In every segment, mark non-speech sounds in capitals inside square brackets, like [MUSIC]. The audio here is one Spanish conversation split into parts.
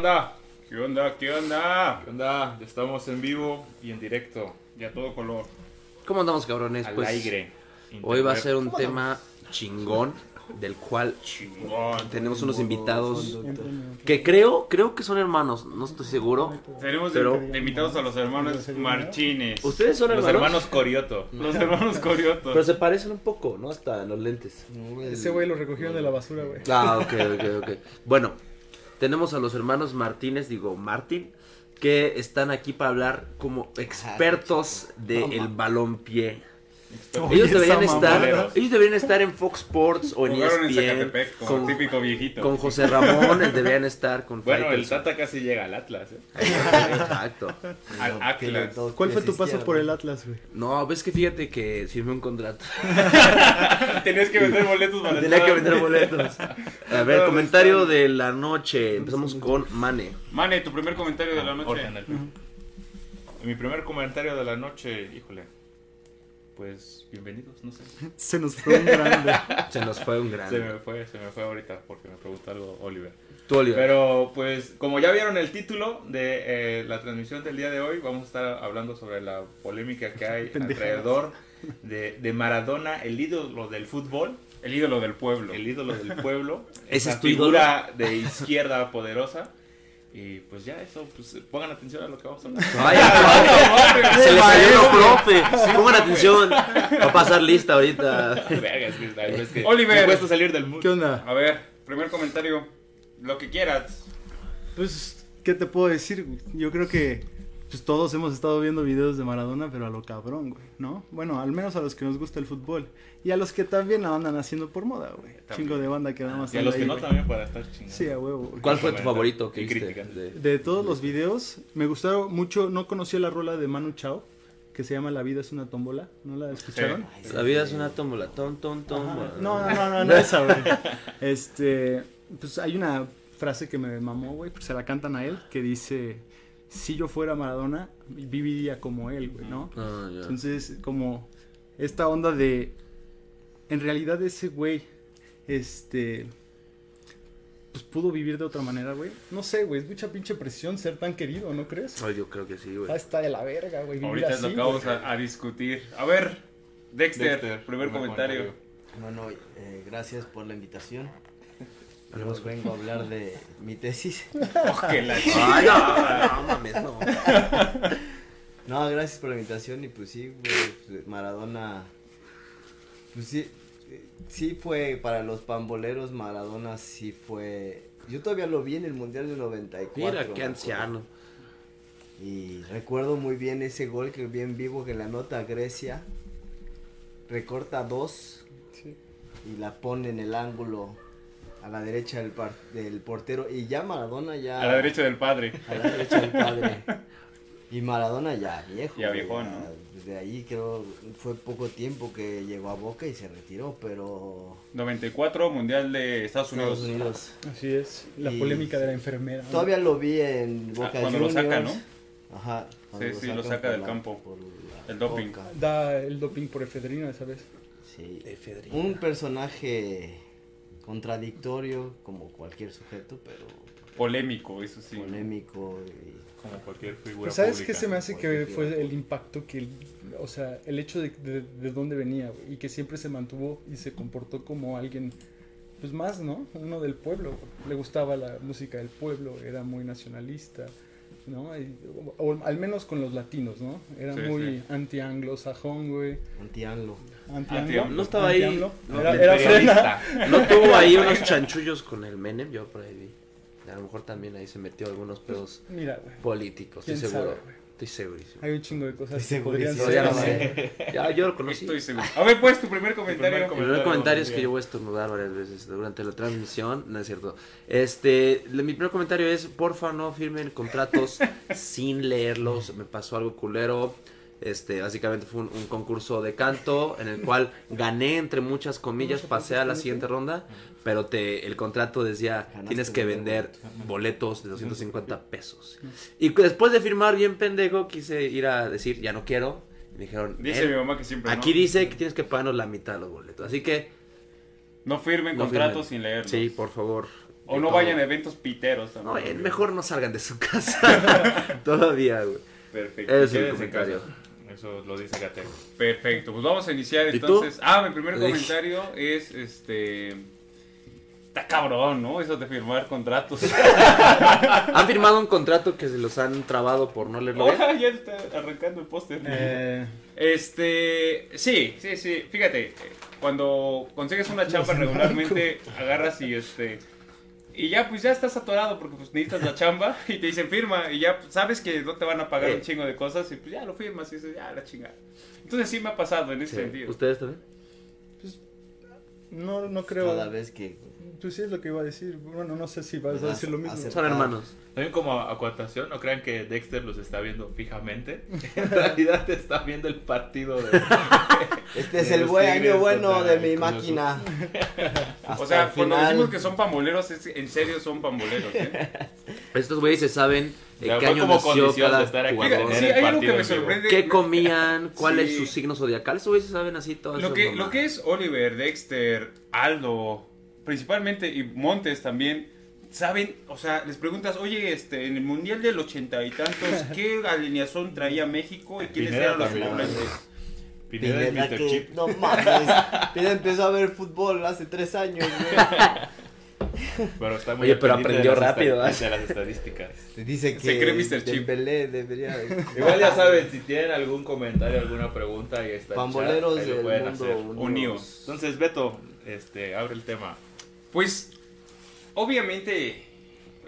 onda, banda? ¿Qué onda? ¿Qué onda? ¿Qué onda? Ya estamos en vivo y en directo. Y a todo color. ¿Cómo andamos, cabrones? Al Pues aire. hoy va a ser un tema chingón del cual Chingón. tenemos unos invitados que creo, creo que son hermanos, no estoy seguro. Tenemos Pero- invitados a los hermanos Martínez. ¿Ustedes son Los hermanos? hermanos Corioto. Los hermanos Coriotos. Pero se parecen un poco, ¿no? Hasta en los lentes. Ese güey lo recogieron de la basura, güey. Ah, ok, ok, ok. Bueno, tenemos a los hermanos Martínez, digo Martín, que están aquí para hablar como expertos del balompié. Ellos deberían estar, ellos deberían estar en Fox Sports o en Jugaron en ESPN Zacatepec como con, típico viejito. con José Ramón, eh, deberían estar con Bueno, el. Tata casi llega al Atlas. ¿eh? Exacto. Al Atlas. ¿Cuál fue tu paso por el Atlas, güey? No, ves que fíjate que firmé un contrato. [LAUGHS] Tenías que vender boletos para Tenía que vender boletos. A ver, comentario de la noche. Empezamos con Mane. Mane, tu primer comentario de la noche. Orden, el- Mi primer comentario de la noche, híjole. Pues bienvenidos, no sé. [LAUGHS] [LAUGHS] Se nos fue un grande. Se nos fue un Se grande. me fue, se me fue ahorita porque me preguntó algo Oliver. Tú, Oliver. Pero pues como ya vieron el título de eh, la transmisión del día de hoy, vamos a estar hablando sobre la polémica que hay [LAUGHS] alrededor de, de Maradona, el ídolo del fútbol, El ídolo del pueblo. el ídolo del pueblo, ¿Ese esa es tu figura de izquierda poderosa. Y pues ya eso, pues pongan atención a lo que vamos a hablar. [LAUGHS] Vaya, se le salió lo profe. Pongan atención. Va a pasar lista ahorita. [LAUGHS] Es que, es que Oliver. me cuesta salir del mood. ¿Qué onda? A ver, primer comentario. Lo que quieras. Pues, ¿qué te puedo decir? Yo creo que pues, todos hemos estado viendo videos de Maradona, pero a lo cabrón, güey, ¿no? Bueno, al menos a los que nos gusta el fútbol. Y a los que también la andan haciendo por moda, güey. También. Chingo de banda que nada más Y a los que no güey. también para estar chingando. Sí, a huevo, güey. ¿Cuál fue tu favorito que viste? De- De todos los videos, me gustaron mucho, no conocía la rola de Manu Chao, que se llama La vida es una tómbola, ¿no la escucharon? La vida es una tómbola. Tom, tom, tom. No, no, no, no, no esa, güey. Este, pues hay una frase que me mamó, güey, pues se la cantan a él, que dice, si yo fuera Maradona, viviría como él, güey, ¿no? Ah. Entonces, como esta onda de, en realidad ese güey, este, pues pudo vivir de otra manera, güey. No sé, güey, es mucha pinche presión ser tan querido, ¿no crees? Ay, yo creo que sí, güey. Ah, está de la verga, güey. Ahorita es lo así, que vamos a, a discutir. A ver, Dexter, Dexter, primer comentario. Bueno, eh, gracias por la invitación. Vengo a hablar de mi tesis. [LAUGHS] Oh, que la [LAUGHS] Ay, no, no mames, no. No, gracias por la invitación y pues sí, pues, Maradona, pues sí, sí fue para los pamboleros, Maradona sí fue, yo todavía lo vi en el Mundial del 94. Mira, qué anciano. Y recuerdo muy bien ese gol que vi en vivo que la nota Grecia, recorta dos Sí. y la pone en el ángulo a la derecha del, par- del portero y ya Maradona ya... A la derecha del padre. A la derecha del padre. Y Maradona ya viejo. Ya ya, ¿no? Desde ahí creo fue poco tiempo que llegó a Boca y se retiró, pero 94, Mundial de Estados Unidos. Estados Unidos. Así es, la Y- polémica de la enfermera. ¿no? Todavía lo vi en Boca Ah, cuando lo Juniors. saca, ¿no? Ajá. Sí, sí, lo saca del la- campo. El doping. Boca. Da el doping por efedrina esa vez. Sí. Efedrina. Un personaje contradictorio como cualquier sujeto, pero Polémico, eso sí. polémico y Como cualquier figura Pues ¿Sabes pública. qué se me hace que fue el impacto que, el- o sea, el hecho de, de, de dónde venía y que siempre se mantuvo y se comportó como alguien, pues más, ¿no? Uno del pueblo. Le gustaba la música del pueblo, era muy nacionalista, ¿no? Y- o, o al menos con los latinos, ¿no? Era Sí, muy sí. anti-anglosajón, güey. anti-anglo. No estaba ahí. No, Era, era frena. ¿No tuvo ahí unos chanchullos con el Menem? Yo por ahí vi. A lo mejor también ahí se metió algunos pedos Mira, güey. políticos, estoy ¿Quién seguro. sabe, güey? Estoy segurísimo. Hay un chingo de cosas Estoy segurísimo. Ya ¿no? sé. Ya, yo lo conocí. Estoy seguro. A ver, pues, tu primer comentario. primer Mi primer comentario comentario es que yo voy a estornudar varias veces durante la transmisión, no es cierto. Este, le- mi primer comentario es, porfa, no firmen contratos [LAUGHS] sin leerlos. Me pasó algo culero. Este, básicamente fue un, un concurso de canto en el cual gané entre muchas comillas, pasé a la siguiente ronda, pero te, el contrato decía tienes que vender boletos de 250 pesos. Y después de firmar bien pendejo, quise ir a decir ya no quiero. Y me dijeron, Dice "Eh, mi mamá que siempre. aquí no. dice que tienes que pagarnos la mitad de los boletos. Así que No firmen No contratos firmen. sin leerlos. Sí, por favor. O no todo. vayan a eventos piteros No, eh, mejor no salgan de su casa. [LAUGHS] [LAUGHS] Todavía, güey. Perfecto. Es el Quédense en casa. comentario. Eso lo dice Gatel. Perfecto, pues vamos a iniciar entonces. Ah, mi primer Uy. comentario es este. Está cabrón, ¿no? Eso de firmar contratos. [LAUGHS] ¿Han firmado un contrato que se los han trabado por no leerlo? Oja, [LAUGHS] ya está arrancando el póster. Eh, Este, sí, sí, sí. Fíjate, cuando consigues una chamba regularmente agarras y este y ya pues ya estás atorado porque pues necesitas la chamba y te dicen firma y ya pues, sabes que no te van a pagar Eh. un chingo de cosas y pues ya lo firmas y dices, ya la chingada. Entonces sí me ha pasado en ese Sí. sentido. ¿Ustedes también? no, no creo. Cada vez que. Tú sí es lo que iba a decir. Bueno, no sé si vas a decir lo mismo. Son hermanos. También como acotación, no crean que Dexter los está viendo fijamente. [LAUGHS] En realidad está viendo el partido de... [LAUGHS] Este es de el buen año bueno de mi máquina. [LAUGHS] O sea, cuando final. decimos que son pamboleros, es- en serio son pamboleros. ¿eh? Estos güeyes se saben en Ya qué año nació de cada jugador. Sí, hay algo que me sorprende. ¿Qué comían? ¿Cuál Sí. es su signo zodiacal? Estos güeyes se saben así todas Lo que, lo que es Oliver, Dexter, Aldo, principalmente, y Montes también, saben, o sea, les preguntas, oye, este, en el Mundial del ochenta y tantos, [LAUGHS] ¿qué alineación traía México y quiénes Pineda eran los también. Pineda es Mr. que- Chip. No [LAUGHS] mames. Pineda empezó a ver fútbol hace tres años, güey. [LAUGHS] Pero está muy Oye, pero aprendió de las rápido, ¿eh? De las estadísticas. Te dice que Se cree Mr. Chip. Dembélé debería. Igual ya saben, si tienen algún comentario, alguna pregunta, ahí está. el Pamboleros chat, ahí lo del pueden mundo hacer. unidos. Entonces, Beto, este, abre el tema. Pues, obviamente,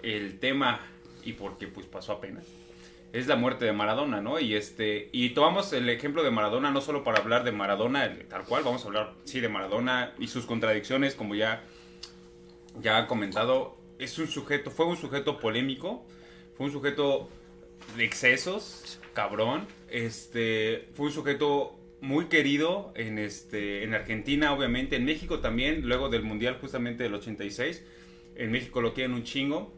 el tema, y porque pues pasó apenas, es la muerte de Maradona, ¿no? Y este, y tomamos el ejemplo de Maradona no solo para hablar de Maradona, tal cual, vamos a hablar, sí, de Maradona y sus contradicciones, como ya, ya ha comentado, es un sujeto, fue un sujeto polémico, fue un sujeto de excesos, cabrón, este, fue un sujeto muy querido en este en Argentina obviamente en México también luego del mundial justamente del 86 en México lo quieren un chingo.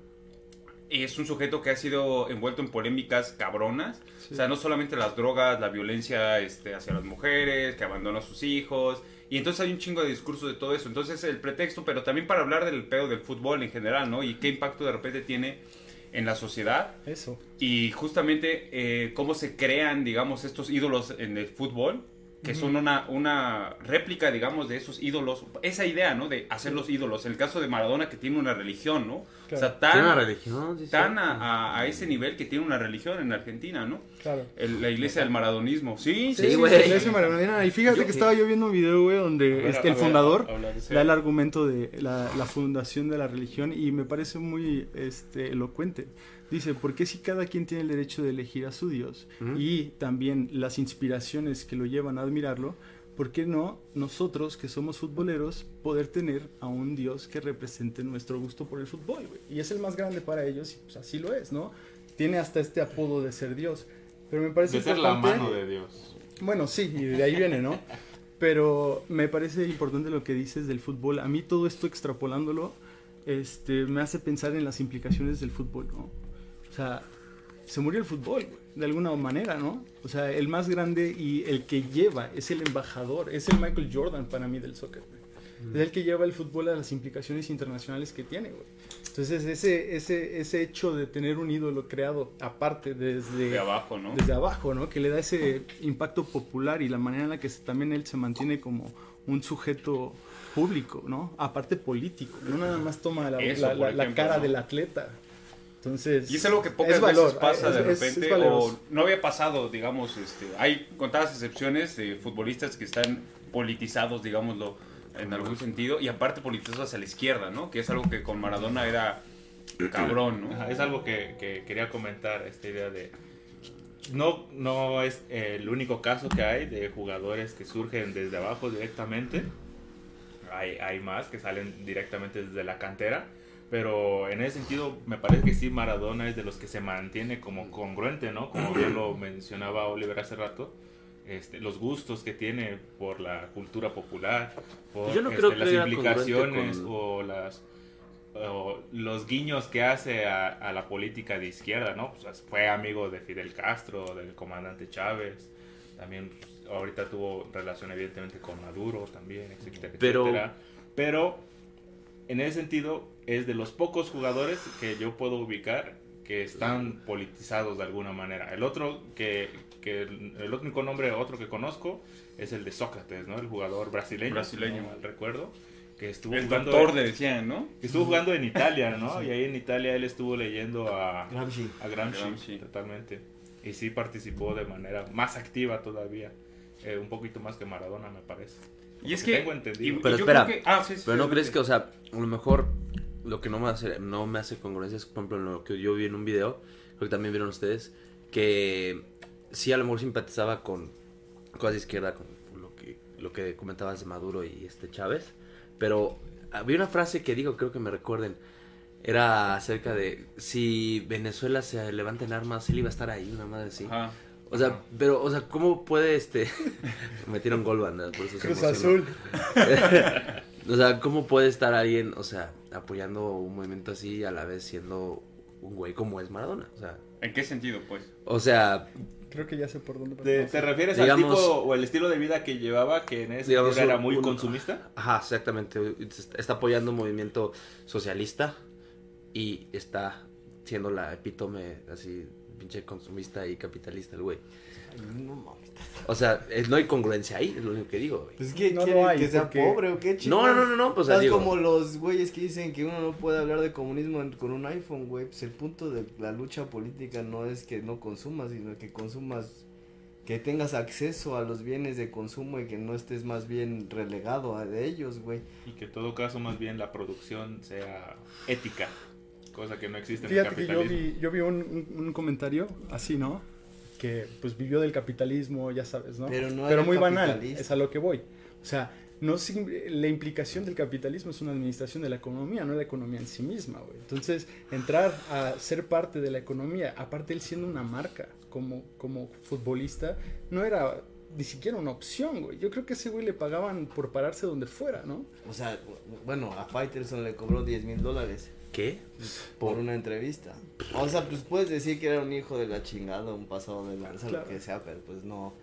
Es un sujeto que ha sido envuelto en polémicas cabronas o sea no solamente las drogas la violencia este, hacia las mujeres que abandonó a sus hijos y entonces hay un chingo de discurso de todo eso. Entonces el pretexto pero también para hablar del pedo del fútbol en general no y qué impacto de repente tiene en la sociedad. Eso. y justamente eh, cómo se crean, digamos, estos ídolos en el fútbol, que son una, una réplica, digamos, de esos ídolos. Esa idea, ¿no? De hacer los ídolos. En el caso de Maradona, que tiene una religión, ¿no? O sea, Tiene una tan, religión, sí, tan sí. a, a- a ese nivel que tiene una religión en Argentina, ¿no? Claro. El- la iglesia del maradonismo. Sí, Sí, Sí, güey. la iglesia maradoniana. Y fíjate Yo- que estaba yo viendo un video, güey, donde ver, este, el ver, fundador da el argumento de la, la fundación de la religión y me parece muy este, elocuente. Dice, ¿por qué si cada quien tiene el derecho de elegir a su Dios y también las inspiraciones que lo llevan a admirarlo, ¿por qué no nosotros que somos futboleros poder tener a un Dios que represente nuestro gusto por el fútbol? Y es el más grande para ellos y pues así lo es, ¿no? Tiene hasta este apodo de ser Dios. Pero me parece De ser la mano de Dios. bueno, sí, y de ahí viene, ¿no? Pero me parece importante lo que dices del fútbol. A mí todo esto extrapolándolo, este, me hace pensar en las implicaciones del fútbol, ¿no? O sea, se murió el fútbol, de alguna manera, ¿no? O sea, el más grande y el que lleva, es el embajador, es el Michael Jordan para mí del soccer, güey. Es el que lleva el fútbol a las implicaciones internacionales que tiene, güey. Entonces, ese, ese, ese hecho de tener un ídolo creado aparte desde de abajo, ¿no? desde abajo, ¿no? Que le da ese impacto popular y la manera en la que se- también él se mantiene como un sujeto público, ¿no? Aparte político, no nada más toma la, Eso, cara ¿no? del atleta. Entonces, Y es algo que pocas es valor, veces pasa es- de es- es repente, valeroso. o no había pasado, digamos, este, hay contadas excepciones de futbolistas que están politizados, digámoslo, en algún sentido, y aparte politizados hacia la izquierda, ¿no? Que es algo que con Maradona era cabrón, ¿no? Ajá, es algo que, que quería comentar, esta idea de... No, no es el único caso que hay de jugadores que surgen desde abajo directamente. Hay, hay más que salen directamente desde la cantera. Pero en ese sentido me parece que sí Maradona es de los que se mantiene como congruente, ¿no? Como bien lo mencionaba Oliver hace rato. Este, los gustos que tiene por la cultura popular, por Yo no este, creo las implicaciones con- o las o los guiños que hace a, a la política de izquierda, ¿no? Pues fue amigo de Fidel Castro, del comandante Chávez, también pues, ahorita tuvo relación evidentemente con Maduro también, etcétera, Pero- etcétera. Pero en ese sentido, es de los pocos jugadores que yo puedo ubicar que están politizados de alguna manera. El otro que, que el, único nombre otro que conozco es el de Sócrates, ¿no? El jugador brasileño, Brasileño. si no mal recuerdo, que estuvo El jugando doctor le decían, ¿no? que estuvo jugando en Italia, ¿no? Y ahí en Italia él estuvo leyendo a, Gramsci. a Gramsci, Gramsci. totalmente. Y sí participó de manera más activa todavía. Eh, un poquito más que Maradona, me parece. Y es Porque que... Tengo entendido. y- Pero y espera, que- ah, sí, sí, Pero no sí, crees sí. que, o sea, a lo mejor lo que no me hace, no me hace congruencia es, por ejemplo, lo que yo vi en un video, creo que también vieron ustedes, que sí a lo mejor simpatizaba con cosas de izquierda, con lo que, lo que comentabas de Maduro y este Chávez, pero había una frase que digo, creo que me recuerden, era acerca de si Venezuela se levanta en armas, él iba a estar ahí, una madre así. Ajá. O sea, pero, o sea, ¿cómo puede este... [LAUGHS] Metieron gol, banda, por eso se Cruz emocionó. Azul. [LAUGHS] O sea, ¿cómo puede estar alguien, o sea, apoyando un movimiento así y a la vez siendo un güey como es Maradona? O sea, ¿En qué sentido, pues? o sea, Creo que ya sé por dónde. ¿Te, te refieres Digamos- al tipo o el estilo de vida que llevaba que en ese Digamos, era muy un- consumista? ajá, exactamente. Está apoyando un movimiento socialista y está siendo la epítome así, pinche consumista y capitalista el güey. No mames. O sea, es- no hay congruencia ahí, es lo único que digo, güey. Pues que No lo quiere hay, que sea porque- pobre o qué No, chingados? no, no, no, pues, o sea, como los güeyes que dicen que uno no puede hablar de comunismo en- con un iPhone, güey. Pues el punto de la lucha política no es que no consumas, sino que consumas, que tengas acceso a los bienes de consumo y que no estés más bien relegado a de ellos, güey. Y que en todo caso más bien la producción sea ética, cosa que no existe en Fíjate el que yo capitalismo. vi, yo vi un, un- un comentario así, ¿no? Que pues vivió del capitalismo, ya sabes, ¿no? Pero no era muy banal, es a lo que voy. O sea, no la implicación del capitalismo es una administración de la economía, no la economía en sí misma, güey. Entonces, entrar a ser parte de la economía, aparte él siendo una marca como, como futbolista, no era ni siquiera una opción, güey. Yo creo que ese güey le pagaban por pararse donde fuera, ¿no? O sea, bueno, a Fighterson le cobró 10 mil dólares ¿Qué? por una entrevista. O sea, pues puedes decir que era un hijo de la chingada, un pasado de lanza, Claro. lo que sea, pero pues no.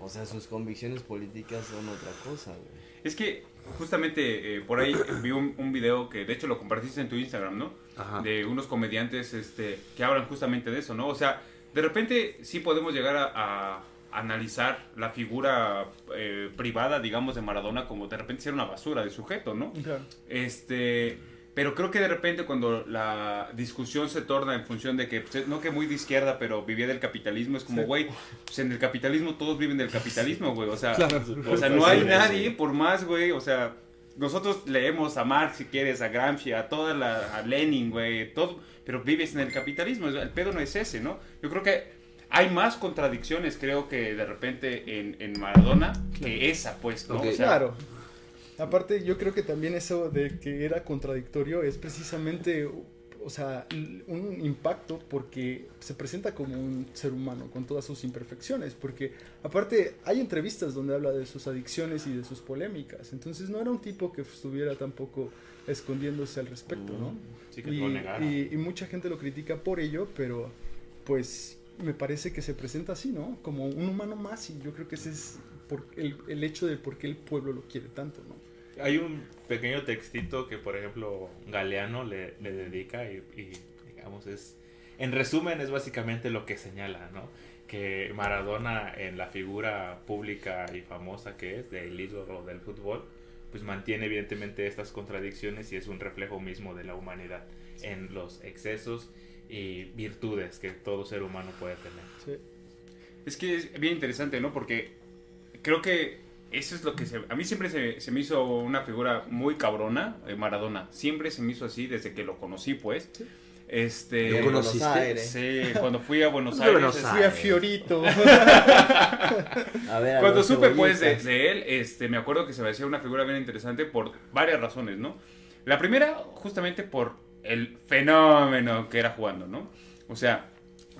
O sea, sus convicciones políticas son otra cosa, güey. Es que justamente eh, por ahí vi un, un video que de hecho lo compartiste en tu Instagram, ¿no? Ajá. De unos comediantes este, que hablan justamente de eso, ¿no? O sea, de repente sí podemos llegar a, a analizar la figura eh, privada, digamos, de Maradona como de repente ser una basura de sujeto, ¿no? Claro. Este, pero creo que de repente cuando la discusión se torna en función de que, pues, no que muy de izquierda, pero vivía del capitalismo, es como, güey, pues en el capitalismo todos viven del capitalismo, güey, o sea, Claro. o sea, no hay nadie, por más, güey, o sea, nosotros leemos a Marx, si quieres, a Gramsci, a toda la, a Lenin, güey, todo, pero vives en el capitalismo, el pedo no es ese, ¿no? Yo creo que hay más contradicciones, creo que de repente en, en Maradona que esa, pues, ¿no? Ok. O sea, Claro. Aparte, yo creo que también eso de que era contradictorio es precisamente, o sea, un impacto porque se presenta como un ser humano con todas sus imperfecciones. Porque, aparte, hay entrevistas donde habla de sus adicciones y de sus polémicas. Entonces, no era un tipo que estuviera tampoco escondiéndose al respecto, ¿no? Sí que y, lo y- y mucha gente lo critica por ello, pero pues me parece que se presenta así, ¿no? Como un humano más y yo creo que ese es por el, el hecho de por qué el pueblo lo quiere tanto, ¿no? Hay un pequeño textito que, por ejemplo, Galeano le, le dedica y, y, digamos, es... En resumen, es básicamente lo que señala, ¿no? Que Maradona, en la figura pública y famosa que es, del ídolo del fútbol, pues mantiene evidentemente estas contradicciones y es un reflejo mismo de la humanidad en los excesos y virtudes que todo ser humano puede tener. Sí. Es que es bien interesante, ¿no? Porque creo que eso es lo que se... A mí siempre se, se me hizo una figura muy cabrona, eh, Maradona. Siempre se me hizo así desde que lo conocí, pues. Este... ¿Lo conociste? Aires. Sí, cuando fui a Buenos Aires. Buenos este, Fui a Aires. Fiorito. [LAUGHS] A ver, a Cuando supe pues de, de él, este, me acuerdo que se me hacía una figura bien interesante por varias razones, ¿no? La primera, justamente por el fenómeno que era jugando, ¿no? O sea,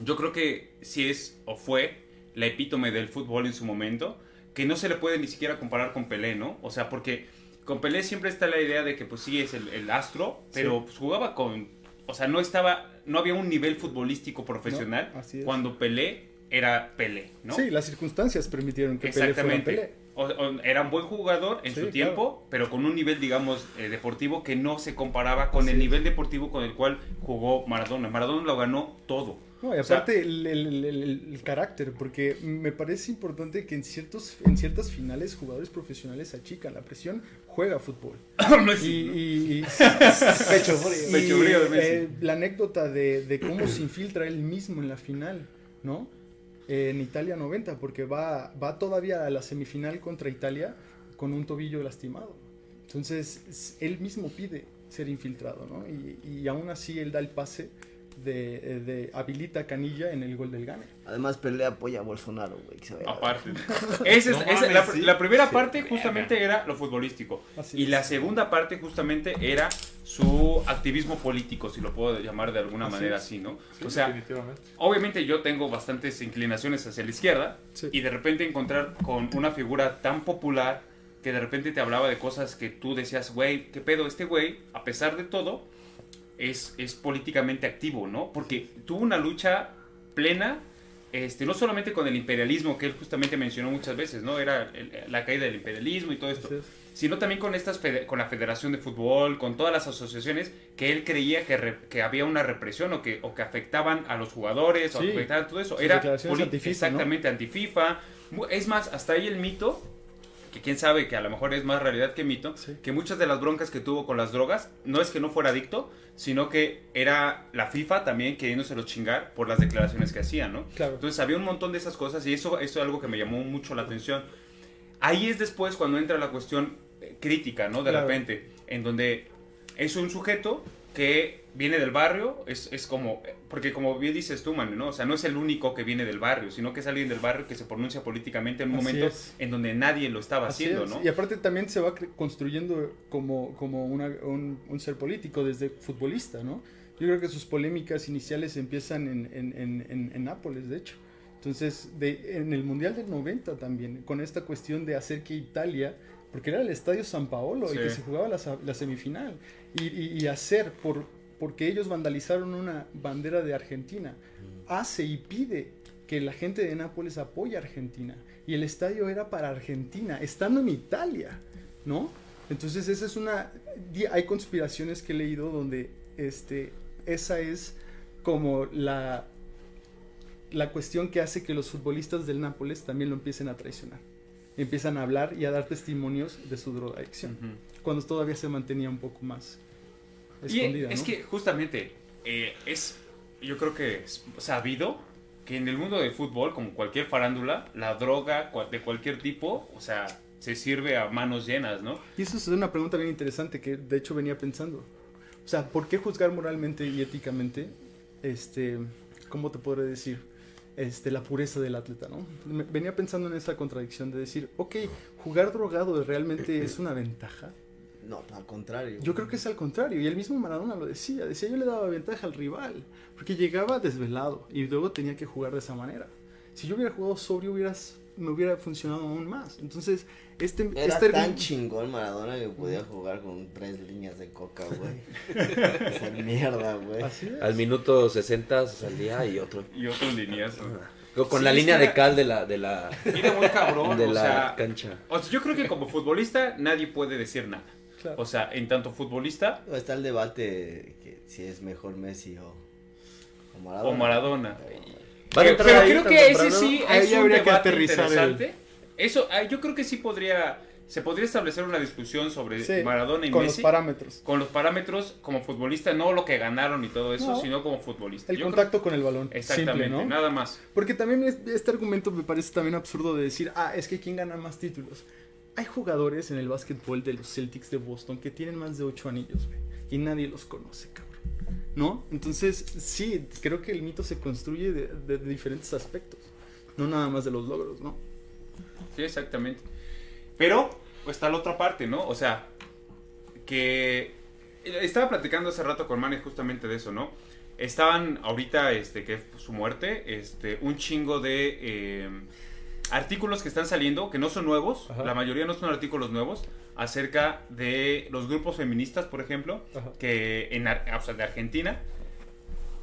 yo creo que sí es o fue la epítome del fútbol en su momento, que no se le puede ni siquiera comparar con Pelé, ¿no? O sea, porque con Pelé siempre está la idea de que pues sí es el, el astro, pero pues, jugaba con... O sea, no estaba, no había un nivel futbolístico profesional así cuando Pelé era Pelé, ¿no? Sí, las circunstancias permitieron que Pelé fuera. Pelé. o- o- era un buen jugador en Sí, su claro. tiempo, pero con un nivel, digamos, eh, deportivo que no se comparaba con Así el es. nivel deportivo con el cual jugó Maradona. Maradona lo ganó todo. No, y O sea- aparte el, el- el- carácter, porque me parece importante que en, ciertos, en ciertas finales jugadores profesionales achican la presión, juega fútbol. [COUGHS] y, la anécdota de, de cómo se infiltra él mismo en la final, ¿no? Eh, en Italia 90, porque va, va todavía a la semifinal contra Italia con un tobillo lastimado. Entonces, él mismo pide ser infiltrado, ¿no? Y, y aún así él da el pase de, de habilita a Canilla en el gol del Gane. Además, pelea apoya a Bolsonaro, güey. Aparte. [LAUGHS] Esa es- No esa- mames, la, sí. la primera Sí. parte justamente era lo futbolístico. Así Y es. la segunda parte justamente era su activismo político, si lo puedo llamar de alguna Así manera es. así, ¿no? Sí, o sea, definitivamente. obviamente yo tengo bastantes inclinaciones hacia la izquierda Sí. y de repente encontrar con una figura tan popular que de repente te hablaba de cosas que tú decías, güey, ¿qué pedo? Este güey, a pesar de todo, es, es políticamente activo, ¿no? Porque tuvo una lucha plena, este, no solamente con el imperialismo, que él justamente mencionó muchas veces, ¿no? Era el- la caída del imperialismo y todo esto es. sino también con estas con la Federación de Fútbol, con todas las asociaciones que él creía que, que había una represión o que, o que afectaban a los jugadores o afectaban todo eso. Sus Era anti-FIFA, exactamente anti-FIFA. Mu- Es más, hasta ahí el mito, que quién sabe que a lo mejor es más realidad que mito, Sí. que muchas de las broncas que tuvo con las drogas no es que no fuera adicto, sino que era la FIFA también queriéndoselo chingar por las declaraciones que hacía, ¿no? Claro. Entonces había un montón de esas cosas y eso, eso es algo que me llamó mucho la atención. Ahí es después cuando entra la cuestión eh, crítica, ¿no? De Claro. repente, en donde es un sujeto que viene del barrio, es, es como, porque como bien dices tú, Manu, ¿no? O sea, no es el único que viene del barrio, sino que es alguien del barrio que se pronuncia políticamente en un Así momento es. en donde nadie lo estaba Así haciendo, es. ¿no? Y aparte también se va construyendo como, como una- un, un ser político desde futbolista, ¿no? Yo creo que sus polémicas iniciales empiezan en, en, en, en- en Nápoles, de hecho. Entonces, de, en el Mundial del 90 también, con esta cuestión de hacer que Italia, porque era el Estadio San Paolo Sí. y que se jugaba la, semifinal, y, y- y hacer, por, porque ellos vandalizaron una bandera de Argentina, hace y pide que la gente de Nápoles apoye a Argentina. Y el estadio era para Argentina, estando en Italia, ¿no? Entonces esa es una... Hay conspiraciones que he leído donde este, esa es como la, la cuestión que hace que los futbolistas del Nápoles también lo empiecen a traicionar. Empiezan a hablar y a dar testimonios de su drogadicción, Ujú. cuando todavía se mantenía un poco más Y escondida. es ¿no? que justamente eh, es, yo creo que es sabido que en el mundo del fútbol, como cualquier farándula, la droga de cualquier tipo, o sea, se sirve a manos llenas, ¿no? Y eso es una pregunta bien interesante que de hecho venía pensando. O sea, ¿por qué juzgar moralmente y éticamente, este, cómo te podré decir, este, la pureza del atleta, ¿no? Venía pensando en esa contradicción de decir, ok, jugar drogado realmente es una ventaja. No, al contrario. Yo creo que es al contrario, y el mismo Maradona lo decía, decía yo le daba ventaja al rival, porque llegaba desvelado y luego tenía que jugar de esa manera. Si yo hubiera jugado sobrio, hubieras, me hubiera funcionado aún más. Entonces, este... Era este tan chingón Maradona que podía jugar con tres líneas de coca, [LAUGHS] güey. Esa mierda, güey. Al minuto 60 salía y otro. Y otros líneas. Con Sí, la línea de cal de la, de la, Era muy cabrón, de o la sea, cancha. o sea, yo creo que como futbolista nadie puede decir nada. Claro. O sea, en tanto futbolista Está el debate que si es mejor Messi o, o Maradona. o Maradona. ¿Van a Pero, entrar pero ahí creo que ese sí Ahí es un habría que debate aterrizar el- interesante. Eso, ah, yo creo que sí podría, se podría establecer una discusión sobre Sí, Maradona y con Messi. los parámetros. con los parámetros como futbolista, no lo que ganaron y todo eso, No. sino como futbolista. El Yo contacto con el balón. creo- exactamente, Simple, ¿no? nada más. Porque también es- este argumento me parece también absurdo de decir, ah, es que quién gana más títulos. Hay jugadores en el básquetbol de los Celtics de Boston que tienen más de ocho anillos, güey, y nadie los conoce, cabrón. ¿No? Entonces, sí, creo que el mito se construye de, de- de diferentes aspectos. No nada más de los logros, ¿no? Sí, exactamente. Pero pues, está la otra parte, ¿no? O sea, que estaba platicando hace rato con Mane justamente de eso, ¿no? Estaban ahorita, este, que su muerte, este, un chingo de eh, artículos que están saliendo, que no son nuevos, Ajá. la mayoría no son artículos nuevos, acerca de los grupos feministas, por ejemplo, Ajá. que en Ar- o sea, de Argentina.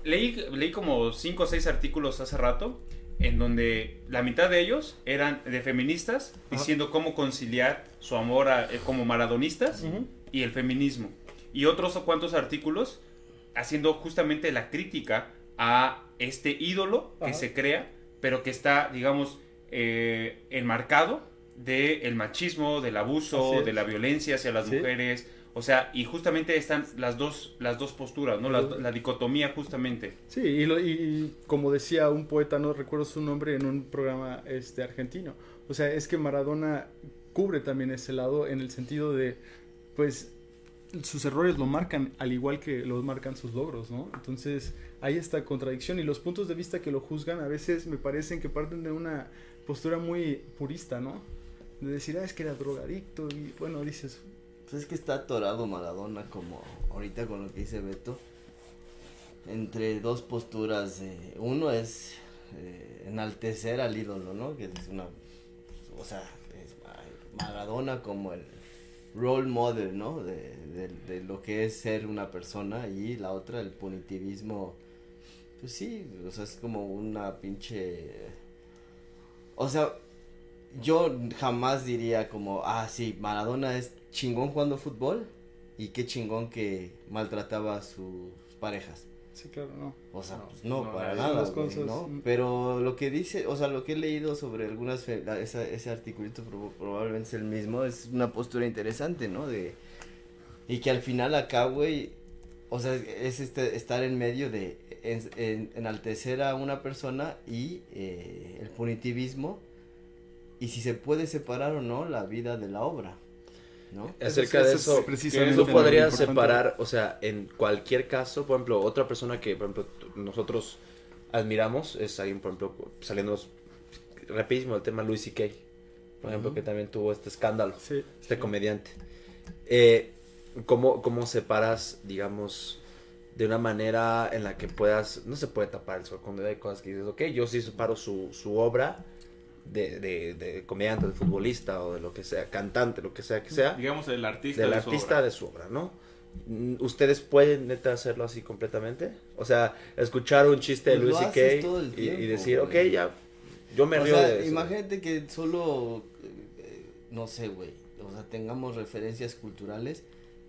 Leí, leí como cinco o seis artículos hace rato en donde la mitad de ellos eran de feministas diciendo cómo conciliar su amor a- eh, como maradonistas y el feminismo. Y otros cuantos artículos haciendo justamente la crítica a este ídolo que se crea, pero que está, digamos, eh, enmarcado del machismo, del abuso, de la violencia hacia las Sí. mujeres. O sea, y justamente están las dos, las dos posturas, ¿no? La, la dicotomía justamente. Sí, y, lo- y- y como decía un poeta, no recuerdo su nombre, en un programa este, argentino. O sea, es que Maradona cubre también ese lado en el sentido de, pues, sus errores lo marcan al igual que los marcan sus logros, ¿no? Entonces, hay esta contradicción y los puntos de vista que lo juzgan a veces me parecen que parten de una postura muy purista, ¿no? De decir, ah, es que era drogadicto y, bueno, dices, Pues es que está atorado Maradona como ahorita con lo que dice Beto. Entre dos posturas. uno es eh, enaltecer al ídolo, ¿no? Que es una... O sea, es Ma- Maradona como el role model, ¿no? De- de lo que es ser una persona. Y la otra, el punitivismo. Pues sí, o sea, es como una pinche... O sea, yo jamás diría como, ah, sí, Maradona es chingón jugando fútbol y qué chingón que maltrataba a sus parejas. sí, claro, no. O sea, No, pues no, no, para nada, las güey, cosas, ¿no? mm. Pero lo que dice, o sea, lo que he leído sobre algunas, fe- esa- ese articulito prob- probablemente es el mismo, es una postura interesante, ¿no? De, y que al final acá, güey, o sea, es este, estar en medio de en- en- enaltecer a una persona y eh, el punitivismo y si se puede separar o no la vida de la obra, ¿no? Acerca de es eso, precisamente tú podrías separar, o sea, en cualquier caso, por ejemplo, otra persona que, por ejemplo, nosotros admiramos es alguien, por ejemplo, saliendo rapidísimo el tema Louis C.K., por ejemplo, que también tuvo este escándalo, Sí. este comediante. Eh, ¿cómo, ¿Cómo separas, digamos, de una manera en la que puedas, no se puede tapar el sol cuando hay cosas que dices, ok, yo sí separo su, su obra de, de, de comediante, de futbolista o de lo que sea, cantante, lo que sea que sea, Digamos el artista del de su artista obra. de su obra, ¿no? ¿Ustedes pueden neta hacerlo así completamente? O sea, escuchar un chiste de Pues Luis y, y tiempo, decir, ok, güey. ya, yo me o río sea, de eso. imagínate que solo, eh, no sé, güey, o sea, tengamos referencias culturales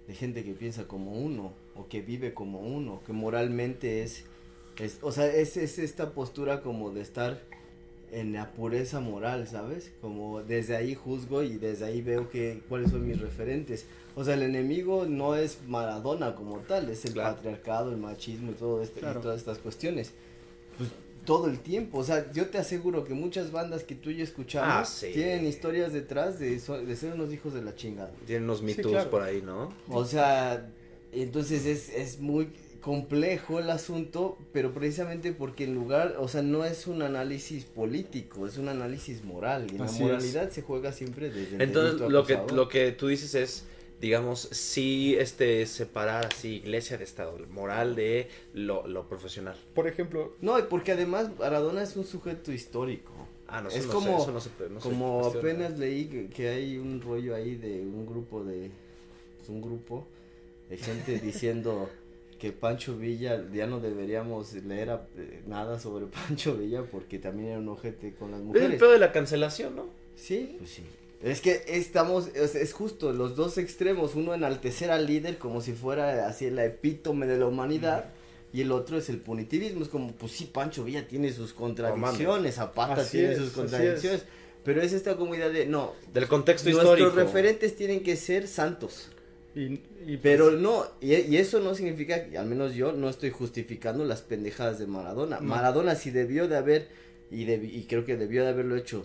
de gente que piensa como uno, o que vive como uno, que moralmente es, es o sea, es, es esta postura como de estar en la pureza moral, ¿sabes? Como desde ahí juzgo y desde ahí veo que cuáles son mis referentes. O sea, el enemigo no es Maradona como tal, es el Claro. patriarcado, el machismo y todo este, Claro. y todas estas cuestiones. Pues todo el tiempo, o sea, yo te aseguro que muchas bandas que tú y yo escuchamos Ah, sí. tienen historias detrás de, so- de ser unos hijos de la chingada. Tienen unos Sí, mitos claro. por ahí, ¿no? O sea, entonces es, es muy complejo el asunto, pero precisamente porque en lugar, o sea, no es un análisis político, es un análisis moral. Y la moralidad se juega siempre desde el Entonces, delito lo que, lo que tú dices es, digamos, sí este, separar así iglesia de Estado, el moral de lo, lo profesional. Por ejemplo, No, y porque además Maradona es un sujeto histórico. Ah, no, Es no como- sé, eso no se, no Como apenas leí que, que hay un rollo ahí de un grupo de pues, un grupo de gente [LAUGHS] diciendo que Pancho Villa ya no deberíamos leer a- eh, nada sobre [LAUGHS] Pancho Villa porque también era un ojete con las Es el mujeres. pedo de la cancelación, ¿no? Sí, pues sí. Es que estamos, es, es justo, los dos extremos, uno enaltecer al líder como si fuera así el epítome de la humanidad, y el otro es el punitivismo, es como, pues sí, Pancho Villa tiene sus contradicciones, Zapata Así tiene es, sus contradicciones, pero es esta comunidad de, no, Del contexto nuestros histórico. referentes tienen que ser santos, y, y pero pues, no, y, y eso no significa, que, al menos yo no estoy justificando las pendejadas de Maradona. No. Maradona sí debió de haber, y, debi- y creo que debió de haberlo hecho,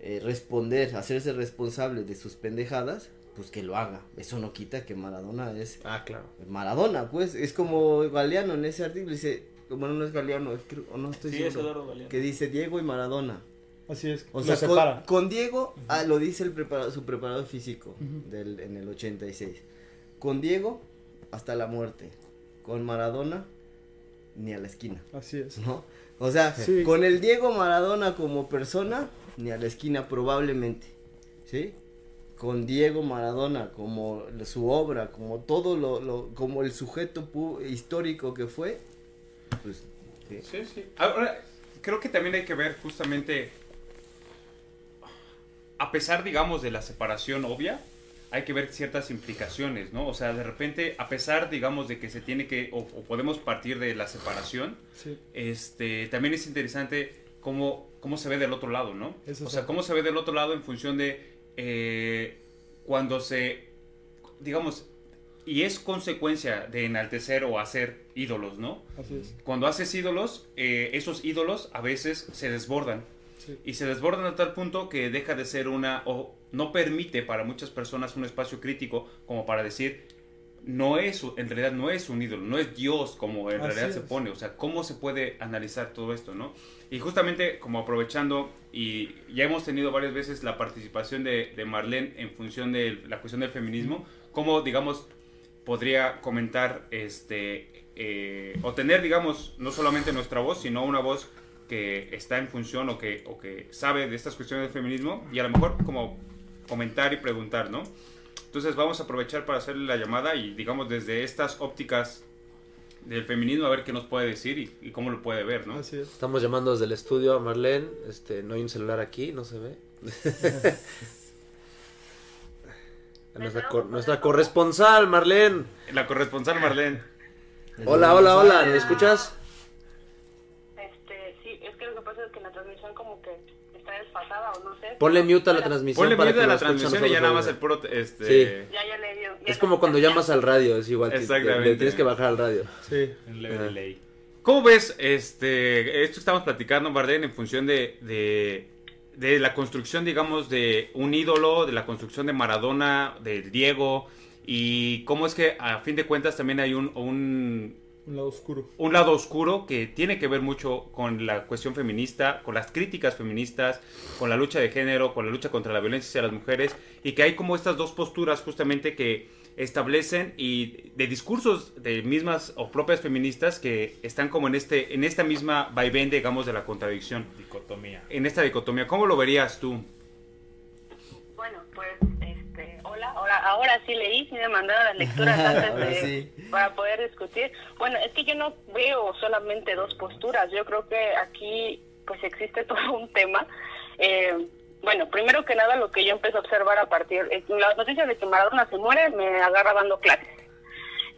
eh, responder, hacerse responsable de sus pendejadas, pues que lo haga. Eso no quita que Maradona es Ah, claro. Maradona, pues, es como Galeano en ese artículo, dice, bueno, no es Galeano, es creo- o no estoy Sí, seguro, que dice Diego y Maradona. así es, O sea, con, con Diego, ah, lo dice el preparado, su preparador físico Ujú. del, en el 86. Con Diego, hasta la muerte. Con Maradona, ni a la esquina, Así es. ¿no? O sea, Sí. con el Diego Maradona como persona, ni a la esquina probablemente, ¿sí? Con Diego Maradona como su obra, como todo lo, lo como el sujeto histórico que fue, pues, sí. Sí, sí. Ahora, creo que también hay que ver justamente, a pesar, digamos, de la separación obvia, hay que ver ciertas implicaciones, ¿no? O sea, de repente, a pesar, digamos, de que se tiene que, o, o podemos partir de la separación, Sí. este, también es interesante cómo, cómo se ve del otro lado, ¿no? Eso o sea, cómo se ve del otro lado en función de eh, cuando se, digamos, y es consecuencia de enaltecer o hacer ídolos, ¿no? Así es. Cuando haces ídolos, eh, esos ídolos a veces se desbordan. Sí. Y se desbordan a tal punto que deja de ser una, o no permite para muchas personas un espacio crítico como para decir, no es, en realidad no es un ídolo, no es Dios como en Así realidad se pone. O sea, ¿cómo se puede analizar todo esto, no? Y justamente como aprovechando, y ya hemos tenido varias veces la participación de, de Marlene en función de la cuestión del feminismo, cómo, digamos, podría comentar este eh, o tener digamos no solamente nuestra voz sino una voz que está en función o que, o que sabe de estas cuestiones del feminismo y a lo mejor como comentar y preguntar no entonces vamos a aprovechar para hacerle la llamada y digamos desde estas ópticas del feminismo a ver qué nos puede decir y, y cómo lo puede ver no Así es. Estamos llamando desde el estudio a Marlene. Este, no hay un celular aquí, no se ve. [LAUGHS] [LAUGHS] Nuestra, cor- nuestra corresponsal, Marlene. la corresponsal Marlene Hola, hola, hola. ¿Me escuchas? Este, sí, es que lo que pasa es que la transmisión como que o no sé. Ponle mute a la transmisión. ponle para mute que a la transmisión y ya nada más el pro este Sí. Ya, ya le dio. ya Es como cuando ya- llamas al radio, es igual. que- Exactamente. le- le tienes que bajar al radio. Sí. Un leve delay. ¿Cómo ves este, esto que estamos platicando, Bardén, en función de, de, de la construcción, digamos, de un ídolo, de la construcción de Maradona, del Diego, y cómo es que a fin de cuentas también hay un, un, Un lado oscuro. un lado oscuro que tiene que ver mucho con la cuestión feminista, con las críticas feministas, con la lucha de género, con la lucha contra la violencia hacia las mujeres, y que hay como estas dos posturas justamente que establecen y de discursos de mismas o propias feministas que están como en este en esta misma vaivén digamos de la contradicción Dicotomía. en esta dicotomía cómo lo verías tú ahora, sí leí, sí me mandaron las lecturas [LAUGHS] antes de, sí. para poder discutir. Bueno, es que yo no veo solamente dos posturas, yo creo que aquí pues existe [LAUGHS] todo un tema. Eh, bueno, primero que nada lo que yo empecé a observar a partir, eh, las noticias de que Maradona se muere me agarra dando clases.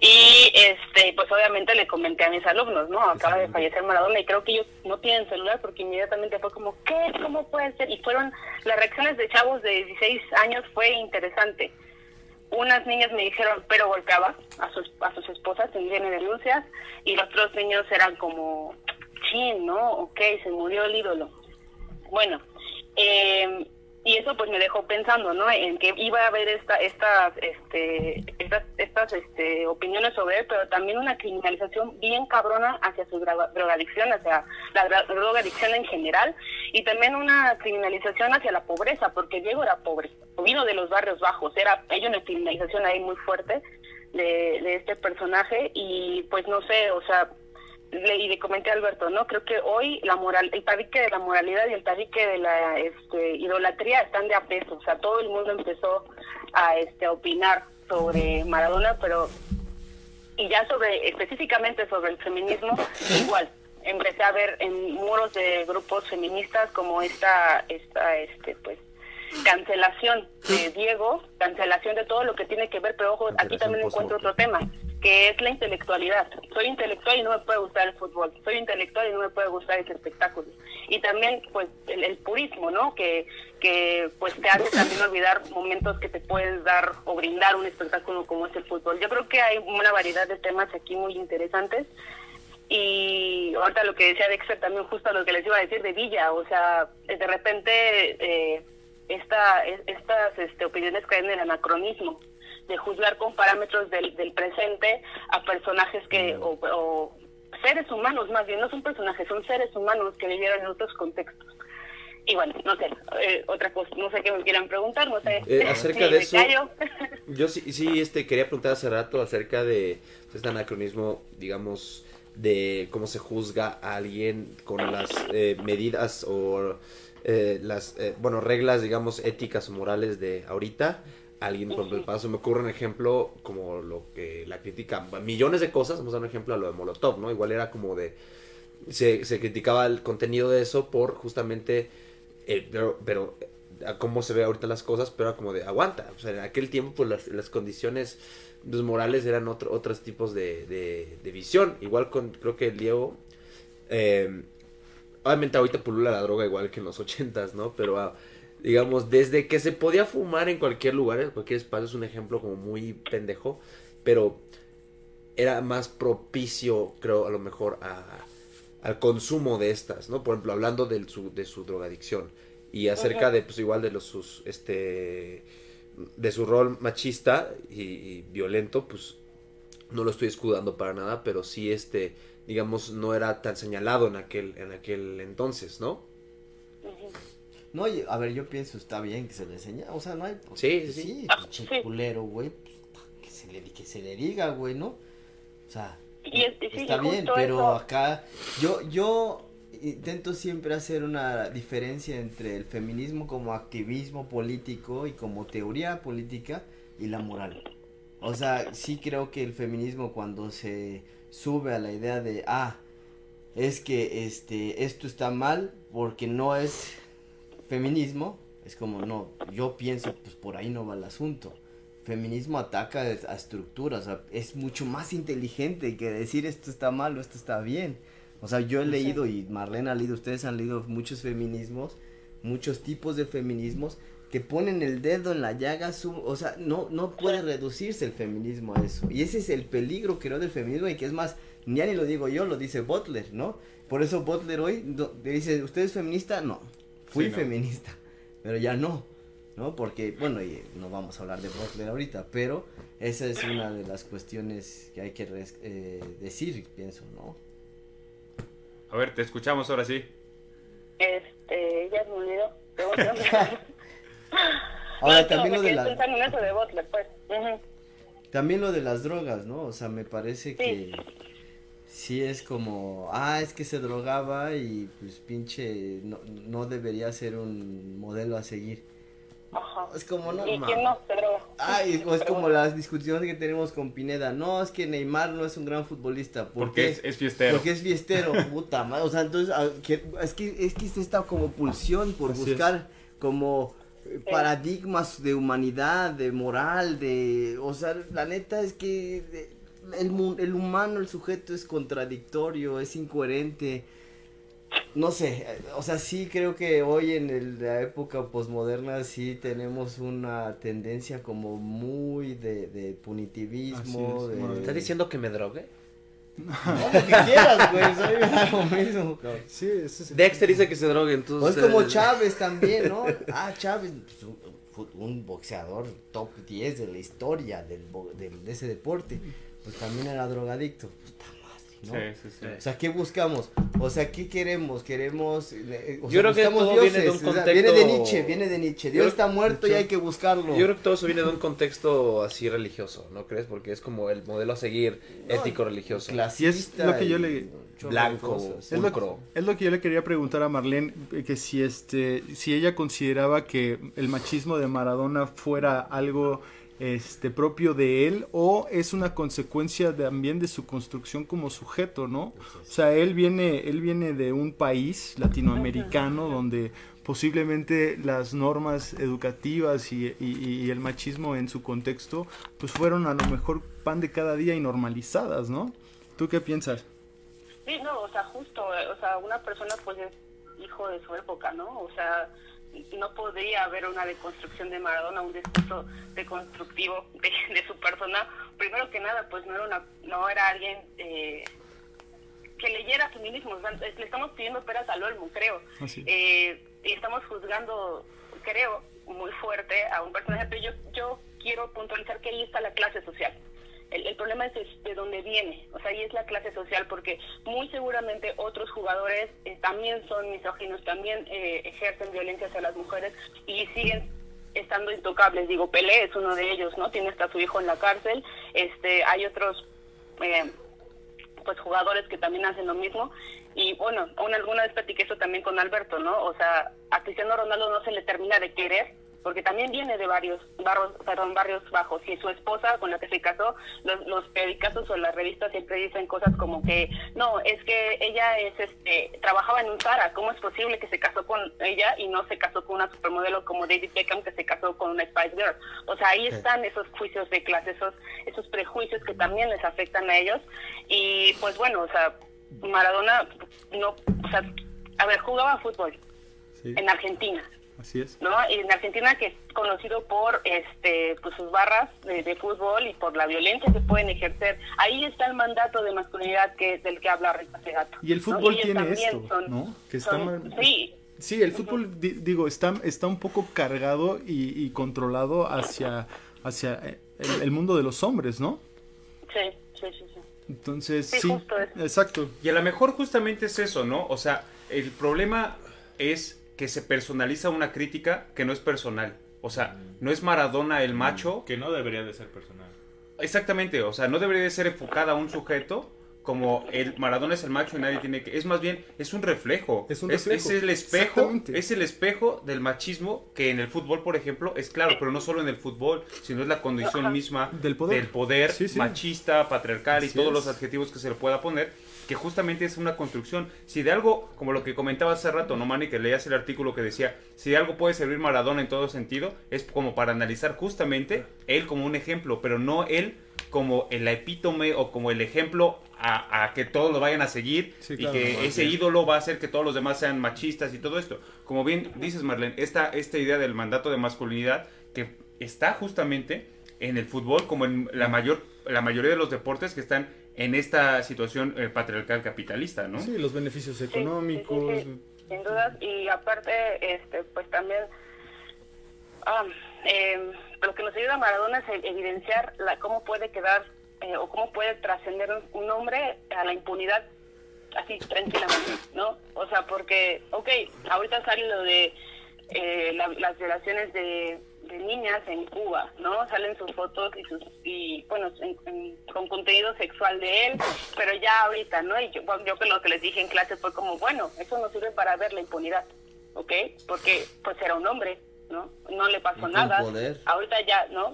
Y este, pues obviamente le comenté a mis alumnos, ¿no? Acaba de fallecer Maradona y creo que ellos no tienen celular porque inmediatamente fue como, ¿qué? ¿Cómo puede ser? Y fueron, las reacciones de chavos de 16 años fue interesante. Unas niñas me dijeron, pero golpeaba a sus, a sus esposas, tendrían denuncias, y los otros niños eran como, chin, ¿no? Ok, se murió el ídolo. Bueno, eh, y eso pues me dejó pensando, ¿no? En que iba a haber esta, estas, este, estas, estas este, opiniones sobre él, pero también una criminalización bien cabrona hacia su droga- drogadicción, hacia la drogadicción en general, y también una criminalización hacia la pobreza, porque Diego era pobre, vino de los barrios bajos, era hay una criminalización ahí muy fuerte de, de este personaje, y pues no sé, o sea, le, y le comenté a Alberto, ¿no? Creo que hoy la moral, el tabique de la moralidad y el tabique de la este, idolatría están de a peso. O sea, todo el mundo empezó a este, a opinar sobre Maradona, pero y ya sobre específicamente sobre el feminismo, igual. Empecé a ver en muros de grupos feministas como esta, esta, este, pues, cancelación de Diego, cancelación de todo lo que tiene que ver, pero ojo, aquí también encuentro otro tema, que es la intelectualidad. Soy intelectual y no me puede gustar el fútbol, soy intelectual y no me puede gustar ese espectáculo. Y también, pues, el, el purismo, ¿no? Que, que, pues, te hace también olvidar momentos que te puedes dar o brindar un espectáculo como es el fútbol. Yo creo que hay una variedad de temas aquí muy interesantes y ahorita lo que decía Dexter también justo lo que les iba a decir de Villa, o sea, de repente eh, esta, es- estas este, opiniones caen en el anacronismo, de juzgar con parámetros del, del presente a personajes que, o, o seres humanos más bien, no son personajes, son seres humanos que vivieron en otros contextos. Y bueno, no sé, eh, otra cosa, no sé qué me quieran preguntar, no sé. Eh, acerca [LAUGHS] de eso- callo. Yo sí, sí este, quería preguntar hace rato acerca de este anacronismo, digamos, de cómo se juzga a alguien con las eh, medidas o eh, las, eh, bueno, reglas, digamos, éticas o morales de ahorita. Alguien, por ejemplo, el paso me ocurre un ejemplo como lo que la crítica, millones de cosas, vamos a dar un ejemplo a lo de Molotov, ¿no? Igual era como de, se, se criticaba el contenido de eso por justamente, eh, pero, pero a cómo se ve ahorita las cosas, pero era como de aguanta. O sea, en aquel tiempo pues las, las condiciones pues, morales eran otro, otros tipos de, de, de visión. Igual con, creo que Diego, eh, obviamente ahorita pulula la droga igual que en los ochentas, ¿no? Pero ah, digamos, desde que se podía fumar en cualquier lugar, en cualquier espacio, es un ejemplo como muy pendejo, pero era más propicio, creo, a lo mejor a, al consumo de estas, ¿no? Por ejemplo, hablando de su, de su drogadicción y acerca Ajá. de, pues igual de los sus, este, de su rol machista y, y violento, pues no lo estoy escudando para nada, pero sí, este, digamos, no era tan señalado en aquel, en aquel entonces, ¿no? No, y, a ver, yo pienso, está bien que se le enseñe, o sea, no hay... pues, Sí, pues, sí, sí. Ah, pinche sí. culero, güey, pues, que se le, que se le diga, güey, ¿no? O sea, Y es- y sí, está bien, pero eso- acá yo yo intento siempre hacer una diferencia entre el feminismo como activismo político y como teoría política y la moral. O sea, sí creo que el feminismo cuando se sube a la idea de ah es que este esto está mal porque no es feminismo, es como no, yo pienso pues por ahí no va el asunto feminismo ataca a estructuras, o sea, es mucho más inteligente que decir esto está mal o esto está bien. O sea, yo he leído y Marlene ha leído, ustedes han leído muchos feminismos, muchos tipos de feminismos que ponen el dedo en la llaga, su- o sea, no, no puede reducirse el feminismo a eso. Y ese es el peligro, creo, del feminismo y que es más, ya ni lo digo yo, lo dice Butler, ¿no? Por eso Butler hoy do- dice, ¿usted es feminista? No, fui Sí, no. feminista, pero ya no. ¿no? Porque, bueno, y no vamos a hablar de Butler ahorita, pero esa es una de las cuestiones que hay que eh, decir, pienso, ¿no? A ver, te escuchamos ahora sí. Este, ya me olvidó. Ahora, también lo de la, pensando en eso de Butler, pues. También lo de las drogas, ¿no? O sea, me parece que sí es como, ah, es que se drogaba y pues pinche, no, no debería ser un modelo a seguir. Ajá. Es como, no, ¿Y quién no se droga? Ay, [LAUGHS] es como las discusiones que tenemos con Pineda. No, es que Neymar no es un gran futbolista. ¿Por Porque qué? es, es fiestero. Porque es fiestero, [LAUGHS] puta madre. O sea, entonces, ah, que- es que es que es esta como pulsión por Así buscar como eh, paradigmas de humanidad, de moral, de. O sea, la neta es que de- el, mu- el humano, el sujeto es contradictorio, es incoherente. No sé, eh, o sea, sí creo que hoy en el- la época posmoderna sí tenemos una tendencia como muy de, de punitivismo. Es, de- bueno, ¿Estás diciendo que me drogue? no, lo que quieras, güey, soy lo mismo. [LAUGHS] Sí, Dexter dice que se drogue, O entonces... es como Chávez también, ¿no? [LAUGHS] Ah, Chávez, pues, un, boxeador top 10 de la historia del, bo- del- de ese deporte, pues también era drogadicto. Puta madre, ¿no? Sí, sí, sí. O sea, ¿qué buscamos? O sea, ¿qué queremos? Queremos. eh, o Yo sea, creo que todo viene de un o sea, contexto- viene de Nietzsche, viene de Nietzsche. Dios Yo- está muerto y hay que buscarlo. Yo creo que todo eso viene de un contexto así religioso, ¿no crees? Porque es como el modelo a seguir ético religioso. Clasista. lo que yo y le- Blanco. Es lo, pulcro. es lo que yo le quería preguntar a Marlene, eh, que si este, si ella consideraba que el machismo de Maradona fuera algo este propio de él o es una consecuencia también de su construcción como sujeto, ¿no? O sea, él viene, él viene de un país latinoamericano donde posiblemente las normas educativas y, y- y el machismo en su contexto pues fueron a lo mejor pan de cada día y normalizadas, ¿no? ¿Tú qué piensas? Sí, no, o sea, justo, eh, o sea, una persona pues es hijo de su época, ¿no? O sea, no podría haber una deconstrucción de Maradona, un discurso deconstructivo de, de su persona. Primero que nada, pues no era una, no era alguien eh, que leyera feminismo, o sea, le estamos pidiendo peras al olmo, creo. Eh, y estamos juzgando, creo, muy fuerte a un personaje, pero yo, yo quiero puntualizar que ahí está la clase social. El, problema es de, de dónde viene, o sea, ahí es la clase social, porque muy seguramente otros jugadores eh, también son misóginos, también eh, ejercen violencia hacia las mujeres y siguen estando intocables. Digo, Pelé es uno de ellos, ¿no? Tiene hasta su hijo en la cárcel. Este, hay otros eh, pues jugadores que también hacen lo mismo y bueno, aún alguna vez platiqué eso también con Alberto, ¿no? O sea, a Cristiano Ronaldo no se le termina de querer porque también viene de varios barrios, perdón, barrios bajos. Y su esposa con la que se casó, los, los periodicazos o las revistas siempre dicen cosas como que, no, es que ella es, este, trabajaba en un Zara, ¿cómo es posible que se casó con ella y no se casó con una supermodelo como David Beckham que se casó con una Spice Girl? O sea, ahí están esos juicios de clase, esos, esos prejuicios que también les afectan a ellos. Y pues bueno, o sea, Maradona no, o sea, a ver, jugaba fútbol Sí, en Argentina. Así es. ¿no? Y en Argentina que es conocido por este pues sus barras de, de fútbol y por la violencia que pueden ejercer. Ahí está el mandato de masculinidad que del que habla Rita Segato. Y el ¿no? fútbol tiene esto, son- ¿no? Que está son- mal- sí, Sí, el fútbol, di- digo, está, está un poco cargado y, y controlado hacia, hacia eh, el, el mundo de los hombres, ¿no? sí, sí, sí, sí. Entonces, Sí, sí, justo eso. exacto. Y a lo mejor justamente es eso, ¿no? O sea, el problema es que se personaliza una crítica que no es personal. O sea, no es Maradona el macho. Que no debería de ser personal. Exactamente, o sea, no debería de ser enfocada a un sujeto como el Maradona es el macho y nadie tiene que... Es más bien, es un reflejo. Es un reflejo, Es, el espejo, es el espejo del machismo que en el fútbol, por ejemplo, es claro, pero no solo en el fútbol, sino es la condición misma Del poder. del poder Sí, sí. machista, patriarcal y todos es. los adjetivos que se le pueda poner, que justamente es una construcción. Si de algo, como lo que comentaba hace rato, no Manny, que leías el artículo que decía, si de algo puede servir Maradona en todo sentido, es como para analizar justamente él como un ejemplo, pero no él como el epítome o como el ejemplo a, a que todos lo vayan a seguir Sí, y claro, que no, ese sí. ídolo va a hacer que todos los demás sean machistas y todo esto. Como bien dices, Marlene, esta, esta idea del mandato de masculinidad que está justamente en el fútbol como en la mayor la mayoría de los deportes que están en esta situación eh, patriarcal capitalista, ¿no? Sí, los beneficios Sí, económicos. sí, sí, sí, sin dudas y aparte este pues también ah, eh, lo que nos ayuda a Maradona es evidenciar la, cómo puede quedar eh, o cómo puede trascender un, hombre a la impunidad así tranquilamente, ¿no? O sea, porque, ok, ahorita sale lo de eh, la- las violaciones de, niñas en Cuba, ¿no? Salen sus fotos y sus y bueno, en- en- con contenido sexual de él, pero ya ahorita, ¿no? Y yo, yo que lo que les dije en clase fue como, bueno, eso no sirve para ver la impunidad, ¿ok? Porque pues era un hombre, ¿no? No le pasó nada. poder. Ahorita ya, ¿no?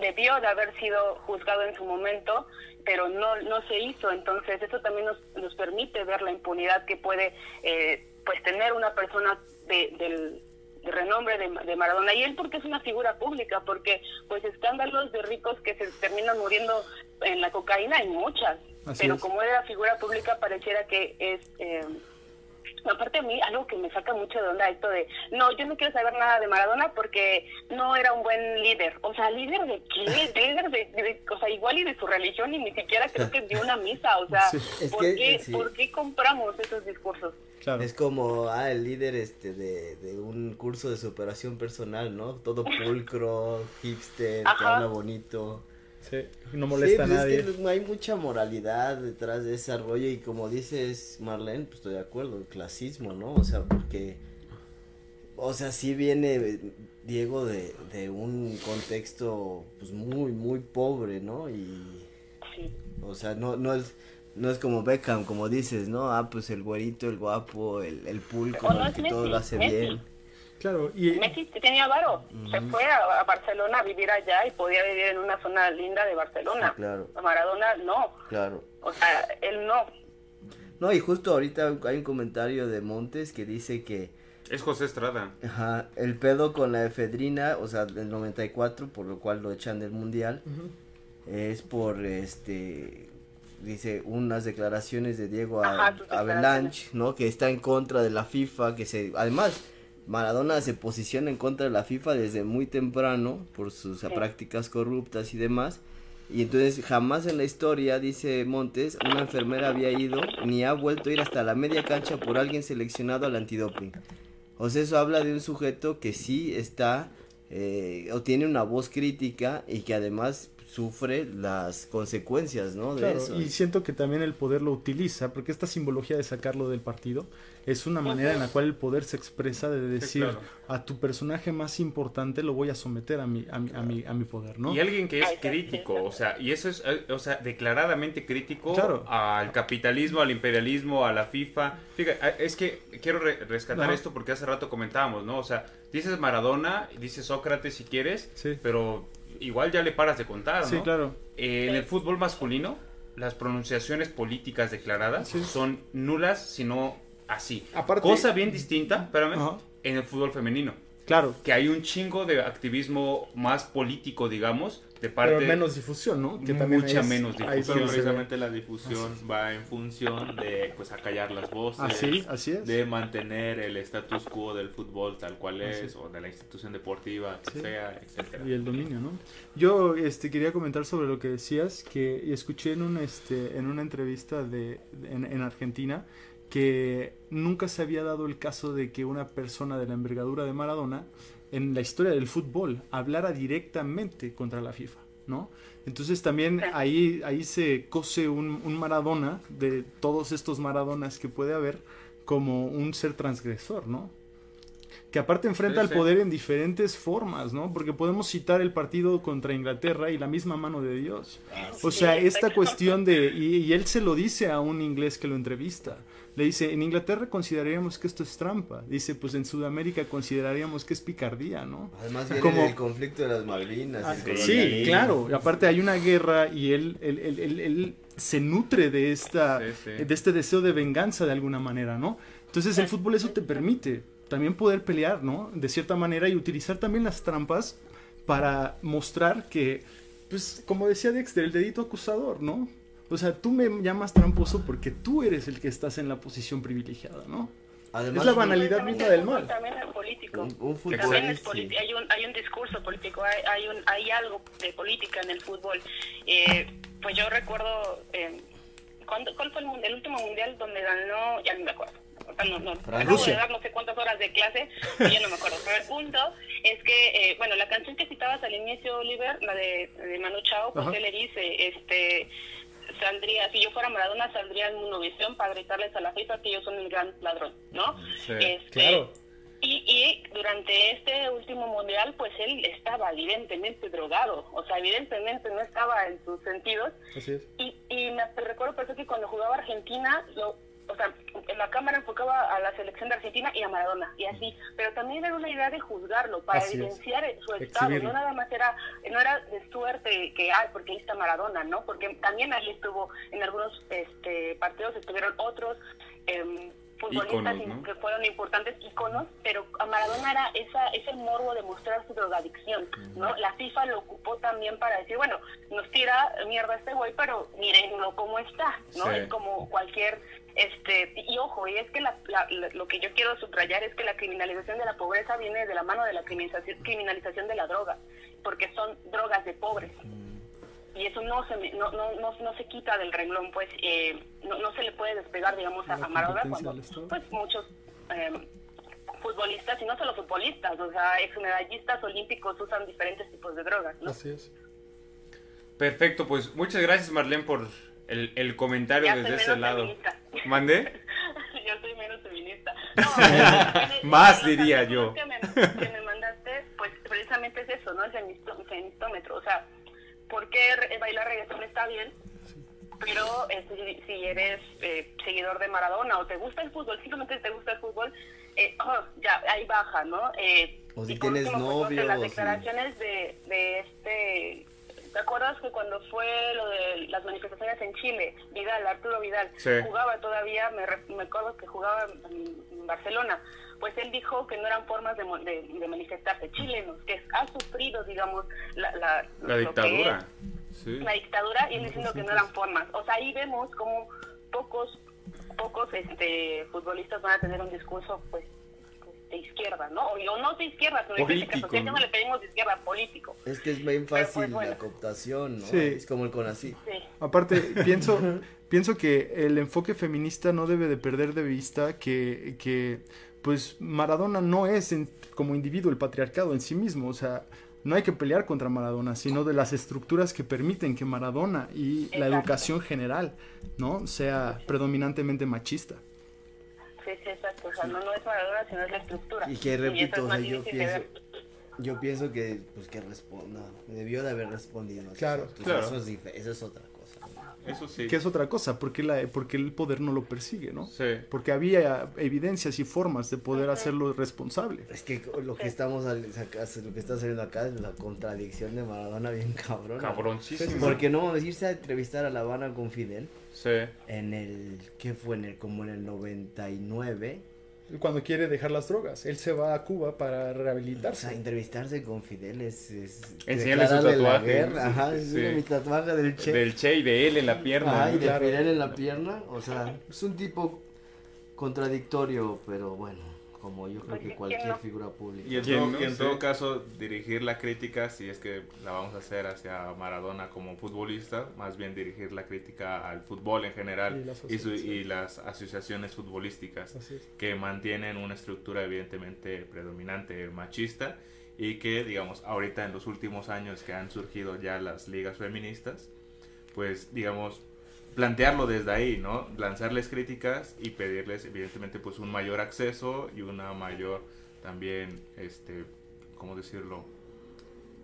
Debió de haber sido juzgado en su momento, pero no no se hizo. Entonces eso también nos, nos permite ver la impunidad que puede eh, pues tener una persona de, del de renombre de, de Maradona y él porque es una figura pública porque pues escándalos de ricos que se terminan muriendo en la cocaína hay muchas Así pero es. como era figura pública pareciera que es eh, Aparte a mí, algo que me saca mucho de onda esto de, no, yo no quiero saber nada de Maradona porque no era un buen líder. O sea, ¿líder de qué? [LAUGHS] Líder de, de- o sea, igual y de su religión y ni siquiera creo que dio una misa. O sea, Sí. ¿por, que, qué, sí. ¿por qué compramos esos discursos? Claro. Es como, ah, el líder este de, de un curso de superación personal, ¿no? Todo [LAUGHS] pulcro, hipster, que habla bonito. Sí, no molesta sí, a pues nadie. Es que no hay mucha moralidad detrás de ese rollo y como dices Marlene, pues estoy de acuerdo, el clasismo, ¿no? O sea, porque, o sea, sí viene Diego de, de un contexto pues muy, muy pobre, ¿no? Y, Sí. o sea, no, no es... No es como Beckham, como dices, ¿no? Ah, pues el güerito, el guapo, el, el pulcro, O no el que todo lo hace Messi. bien. Claro, y Messi tenía varo, se fue a, a Barcelona a vivir allá y podía vivir en una zona linda de Barcelona. Sí, claro. Maradona no, Claro. o sea, él no. No, y justo ahorita hay un comentario de Montes que dice que Es José Estrada. Ajá, el pedo con la efedrina, o sea, del 94, por lo cual lo echan del mundial, es por, este, dice, unas declaraciones de Diego A- Ajá, Avalanche, ¿no? Que está en contra de la FIFA, que se, además, Maradona se posiciona en contra de la FIFA desde muy temprano por sus prácticas corruptas y demás. Y entonces jamás en la historia, dice Montes, una enfermera había ido ni ha vuelto a ir hasta la media cancha por alguien seleccionado al antidoping. O sea, eso habla de un sujeto que sí está eh, o tiene una voz crítica y que además sufre las consecuencias, ¿no? De Claro, eso. y siento que también el poder lo utiliza, porque esta simbología de sacarlo del partido es una manera en la cual el poder se expresa de decir claro. a tu personaje más importante lo voy a someter a mi, a mi, a mi, a mi poder, ¿no? Y alguien que es crítico, o sea, y eso es, eh, o sea, declaradamente crítico Claro. al capitalismo, al imperialismo, a la FIFA. Fíjate, es que quiero re- rescatar Ajá. esto porque hace rato comentábamos, ¿no? O sea, dices Maradona, dices Sócrates si quieres, Sí. pero igual ya le paras de contar, ¿no? Sí, claro. Eh, en el fútbol masculino, las pronunciaciones políticas declaradas Sí. son nulas, sino así. Aparte- Cosa bien distinta, espérame, en el fútbol femenino Claro, que hay un chingo de activismo más político, digamos, de parte pero menos difusión, ¿no? Que también Mucha es- menos difusión, Pero precisamente la difusión va en función de pues acallar las voces, Así, así es. de mantener el status quo del fútbol tal cual es, es. o de la institución deportiva que Sí. sea, etcétera. y el dominio, ¿no? Yo este quería comentar sobre lo que decías que escuché en un este en una entrevista de en, en Argentina que nunca se había dado el caso de que una persona de la envergadura de Maradona en la historia del fútbol hablara directamente contra la FIFA, ¿no? Entonces también ahí, ahí se cose un, un Maradona de todos estos Maradonas que puede haber como un ser transgresor, ¿no? Que aparte enfrenta Sí, al sí. poder en diferentes formas, ¿no? Porque podemos citar el partido contra Inglaterra y la misma mano de Dios. O sea, esta cuestión de... Y, y él se lo dice a un inglés que lo entrevista. Le dice, en Inglaterra consideraríamos que esto es trampa. Dice, pues en Sudamérica consideraríamos que es picardía, ¿no? Además viene Como- del conflicto de las Malvinas. Ah, el sí, claro. Y aparte hay una guerra y él, él, él- él- él se nutre de, esta, Sí, sí. de este deseo de venganza de alguna manera, ¿no? Entonces el fútbol eso te permite también poder pelear, ¿no? De cierta manera y utilizar también las trampas para mostrar que, pues, como decía Dexter, el dedito acusador, ¿no? O sea, tú me llamas tramposo porque tú eres el que estás en la posición privilegiada, ¿no? Además, Es la banalidad misma del mal. También es político. Un, un También es politi- hay, un, hay un discurso político, hay, hay, un, hay algo de política en el fútbol. Eh, pues yo recuerdo, eh, ¿cuándo- ¿cuál fue el, el último mundial donde ganó? Ya no me acuerdo. O sea, no, no, Francia. acabo de dar no sé cuántas horas de clase ya no me acuerdo. Pero el punto es que, eh, bueno, la canción que citabas al inicio, Oliver, la de, de Manu Chao, pues Ajá. él le dice, este, saldría, si yo fuera Maradona, saldría en Monovisión para gritarles a la FIFA que yo soy el gran ladrón, ¿no? Sí, Este, claro. y, y durante este último mundial, pues él estaba evidentemente drogado, o sea, evidentemente no estaba en sus sentidos. Así es. Y, y me recuerdo perfecto que cuando jugaba Argentina, lo, o sea, en la cámara enfocaba a la selección de Argentina y a Maradona, y así. Pero también era una idea de juzgarlo, para Así es. evidenciar su estado. Exhibirlo. No nada más era, no era de suerte que, ay, porque ahí está Maradona, ¿no? Porque también ahí estuvo, en algunos este, partidos estuvieron otros. em, futbolistas Íconos, ¿no? que fueron importantes íconos, pero a Maradona era esa, ese morbo de mostrar su drogadicción, ¿no? La FIFA lo ocupó también para decir, bueno, nos tira mierda este güey, pero mírenlo cómo está, ¿no? Sí. Es como cualquier, este, y ojo, y es que la- la- lo que yo quiero subrayar es que la criminalización de la pobreza viene de la mano de la criminalización, criminalización de la droga, porque son drogas de pobres y eso no se me- no, no, no, no se quita del renglón pues eh, no, no se le puede despegar digamos a, La a Maradona cuando pues muchos eh, futbolistas y no solo futbolistas o sea exmedallistas olímpicos usan diferentes tipos de drogas ¿no? Así es. Perfecto, pues muchas gracias Marlene por el, el comentario Ya soy desde ese menos lado. feminista. ¿Mandé? [LAUGHS] yo soy menos feminista [LAUGHS] No, Más diría yo. que me, que me mandaste pues precisamente es eso no el femistó- femistómetro o sea ¿por qué re- bailar reggaetón está bien? pero eh, si, si eres eh, seguidor de Maradona o te gusta el fútbol, simplemente te gusta el fútbol, eh, oh, ya ahí baja, ¿no? Eh, O si tienes pues, novio, las declaraciones de, de este... ¿Te acuerdas que cuando fue lo de las manifestaciones en Chile, Vidal, Arturo Vidal, Sí. jugaba todavía, me, re- me acuerdo que jugaba en, en Barcelona, pues él dijo que no eran formas de, mo- de, de manifestarse chilenos, que ha sufrido, digamos, la, la, dictadura. es Sí. la dictadura y él diciendo que no eran formas. O sea, ahí vemos como pocos pocos este futbolistas van a tener un discurso pues de izquierda, ¿no? O o no de izquierda, sino de crítica Político, ya ¿no? no le pedimos de izquierda, político. Es que es bien Pero, fácil pues, bueno. la cooptación, ¿no? Sí. Es como el CONACYT. Sí. Aparte, [LAUGHS] pienso, pienso que el enfoque feminista no debe de perder de vista que, que pues Maradona no es en- como individuo el patriarcado en sí mismo, o sea, no hay que pelear contra Maradona, sino de las estructuras que permiten que Maradona y la educación general, ¿no? Sea predominantemente machista. Sí, sí, exacto. O sea, no, no es Maradona, sino es la estructura. Y que repito, es o sea, yo pienso, yo pienso que, pues que responda, debió de haber respondido. Claro, actos. claro. Eso es, eso es otra. Eso sí. Que es otra cosa, porque, la, porque el poder no lo persigue, ¿no? Sí. Porque había evidencias y formas de poder hacerlo responsable. Es que lo que estamos lo que está saliendo acá es la contradicción de Maradona bien cabrón. Cabroncísimo. Porque no vamos a irse a entrevistar a La Habana con Fidel Sí. en el ¿qué fue? En el como en el 99. Cuando quiere dejar las drogas, él se va a Cuba para O sea, rehabilitarse. entrevistarse con Fidel es, es Enseñarle su la tatuaje, sí, Ajá, sí. es mi tatuaje del Che. Del Che y de él en la pierna. Ajá, y de Claro. Fidel en la pierna. O sea, es un tipo contradictorio, pero bueno, como yo creo que ¿quién cualquier no? figura pública. Y en, ¿Quién todo, no? y en Sí. todo caso, dirigir la crítica, si es que la vamos a hacer hacia Maradona como futbolista, más bien dirigir la crítica al fútbol en general Y las y, su- asociaciones. y las asociaciones futbolísticas es. que mantienen una estructura evidentemente predominante machista y que, digamos, ahorita en los últimos años que han surgido ya las ligas feministas, pues, digamos, plantearlo desde ahí, ¿no? Lanzarles críticas y pedirles, evidentemente, pues un mayor acceso y una mayor también, este, ¿cómo decirlo?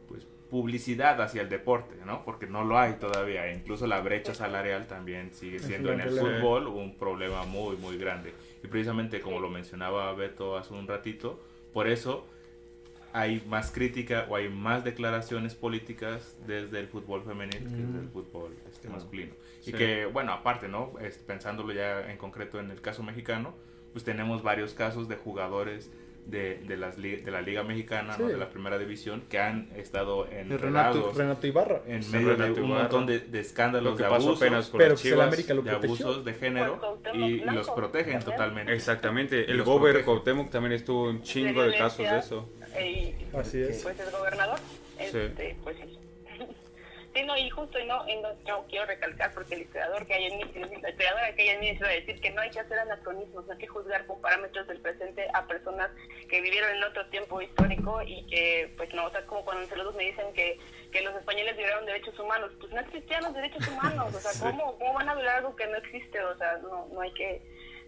Pues publicidad hacia el deporte, ¿no? Porque no lo hay todavía. Incluso la brecha salarial también sigue siendo en el fútbol un problema muy, muy grande. Y precisamente como lo mencionaba Beto hace un ratito, por eso hay más crítica o hay más declaraciones políticas desde el fútbol femenil que desde el fútbol este, masculino. Y Sí. que, bueno, aparte, ¿no? Es- pensándolo ya en concreto en el caso mexicano, pues tenemos varios casos de jugadores de, de, las li- de la Liga Mexicana, ¿no? Sí. de la Primera División, que han estado en Renato, Renato Ibarra. en Sí, medio de Renato un Ibarra. montón de, de escándalos de abusos, apenas con Pero las el Chivas. América lo de abusos de género y los protegen totalmente. Exactamente. El Gober. Cuauhtémoc también estuvo un chingo de casos de eso. Eh, y, Así es. pues es gobernador. Este, pues sí. [LAUGHS] Sí, no, y justo, y no, y no, yo quiero recalcar, porque el historiador que hay en mí, la historiadora que hay en mí se va a decir que no hay que hacer anacronismos, no hay que juzgar con parámetros del presente a personas que vivieron en otro tiempo histórico y que, pues no, o sea, como cuando en saludos me dicen que, que los españoles violaron derechos humanos, pues no existían los derechos humanos, o sea, [LAUGHS] ¿cómo, cómo van a violar algo que no existe? O sea, no, no hay que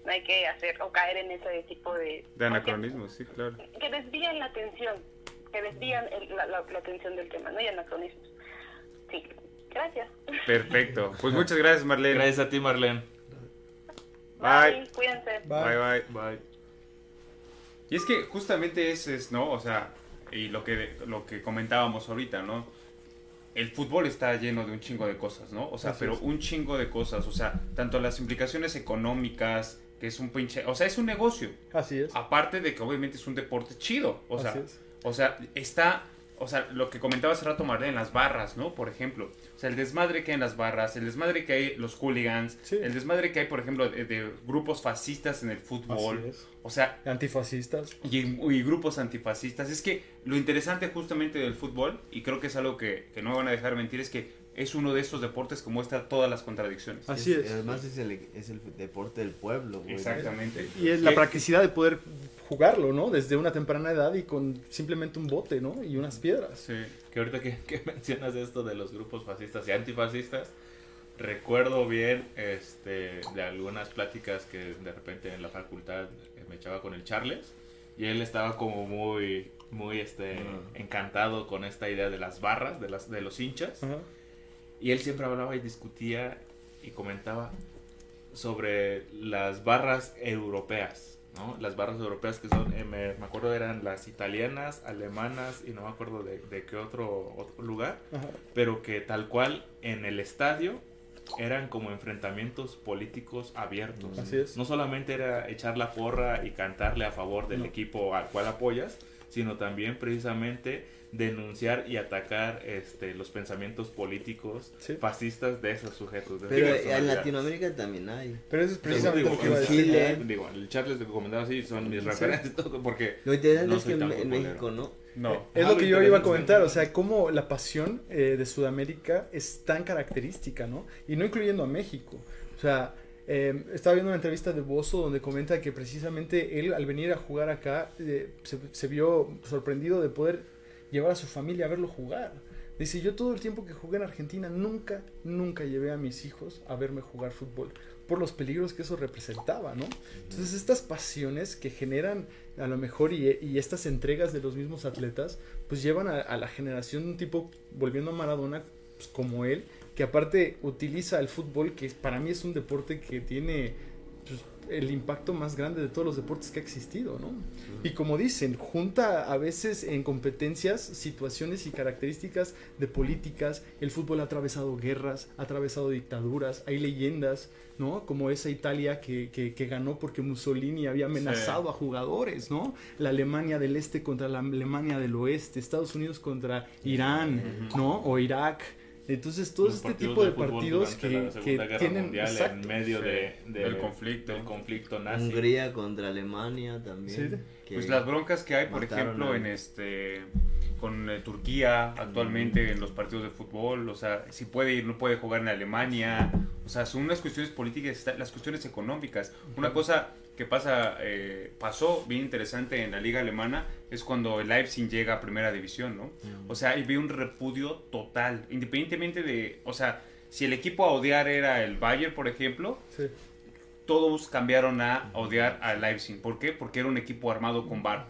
no hay que hacer o caer en ese tipo de... De anacronismo, sí, claro. que desvían la atención, que desvían el- la, la- la atención del tema, no hay anacronismos. Sí, gracias. Perfecto. Pues muchas gracias, Marlene. Gracias a ti, Marlene. Bye. cuídense. Bye, bye. Bye. Y es que justamente ese es, ¿no? O sea, y lo que, lo que comentábamos ahorita, ¿no? El fútbol está lleno de un chingo de cosas, ¿no? O sea, Así pero es. un chingo de cosas. O sea, tanto las implicaciones económicas, que es un pinche... O sea, es un negocio. Así es. Aparte de que obviamente es un deporte chido. O sea, Así es. o sea, está... O sea, lo que comentaba hace rato Marlene, las barras, ¿no? Por ejemplo. O sea, el desmadre que hay en las barras, el desmadre que hay los hooligans, Sí. el desmadre que hay, por ejemplo, de, de grupos fascistas en el fútbol. Así es. O sea, Antifascistas. y, y grupos antifascistas. Es que lo interesante justamente del fútbol, y creo que es algo que, que no me van a dejar mentir, es que es uno de estos deportes que muestra todas las contradicciones. Así es. Además es el, es el deporte del pueblo, güey. Exactamente. Y es la practicidad de poder jugarlo, ¿no? Desde una temprana edad y con simplemente un bote, ¿no? Y unas piedras. Sí. Que ahorita que, [LAUGHS] que mencionas esto de los grupos fascistas y antifascistas, recuerdo bien este, de algunas pláticas que de repente en la facultad eh, me echaba con el Charles y él estaba como muy, muy este, encantado con esta idea de las barras, de, las, de los hinchas. Ajá. Y él siempre hablaba y discutía y comentaba sobre las barras europeas, ¿no? Las barras europeas que son, eh, me, me acuerdo eran las italianas, alemanas y no me acuerdo de, de qué otro, otro lugar, Ajá. pero que tal cual en el estadio eran como enfrentamientos políticos abiertos. Así es. No solamente era echar la porra y cantarle a favor del No. equipo al cual apoyas, sino también precisamente denunciar y atacar este, los pensamientos políticos Sí. fascistas de esos sujetos. de Pero en. Latinoamérica también hay. Pero eso es precisamente digo, lo que iba a en decir. Chile. Chile, digo, el Charles de que comentaba así son mis Sí. referencias [LAUGHS] todo porque Lo interesante No es que en. México no. No. Es Ah, lo lo que yo iba a comentar, o sea, cómo la pasión eh, de Sudamérica es tan característica, ¿no? Y no incluyendo a México. O sea, eh, estaba viendo una entrevista de Bozo donde comenta que precisamente él al venir a jugar acá eh, se, se vio sorprendido de poder llevar a su familia a verlo jugar. Dice, yo todo el tiempo que jugué en Argentina nunca, nunca llevé a mis hijos a verme jugar fútbol por los peligros que eso representaba, ¿no? Entonces estas pasiones que generan a lo mejor y, y estas entregas de los mismos atletas, pues llevan a, a la generación de un tipo, volviendo a Maradona, pues, como él, que aparte utiliza el fútbol, que para mí es un deporte que tiene pues, el impacto más grande de todos los deportes que ha existido, ¿no? Y como dicen, junta a veces en competencias situaciones y características de políticas. El fútbol ha atravesado guerras, ha atravesado dictaduras, hay leyendas, ¿no? Como esa Italia que, que, que ganó porque Mussolini había amenazado Sí. a jugadores, ¿no? La Alemania del Este contra la Alemania del Oeste, Estados Unidos contra Irán, ¿no? O Irak. Entonces, todo Los este tipo de fútbol partidos que, la que tienen... Mundial exacto. en medio Sí, de, de- del conflicto. del conflicto nazi. Hungría contra Alemania también. Sí. Pues las broncas que hay, por ejemplo, a- en este con eh, Turquía actualmente en los partidos de fútbol, o sea, si puede ir, no puede jugar en Alemania, o sea, son unas cuestiones políticas, las cuestiones económicas. Una cosa que pasa, eh, pasó bien interesante en la liga alemana es cuando el Leipzig llega a primera división, ¿no? O sea, y ve un repudio total, independientemente de, o sea, si el equipo a odiar era el Bayern, por ejemplo, Sí. todos cambiaron a odiar a Leipzig. ¿Por qué? Porque era un equipo armado con bar.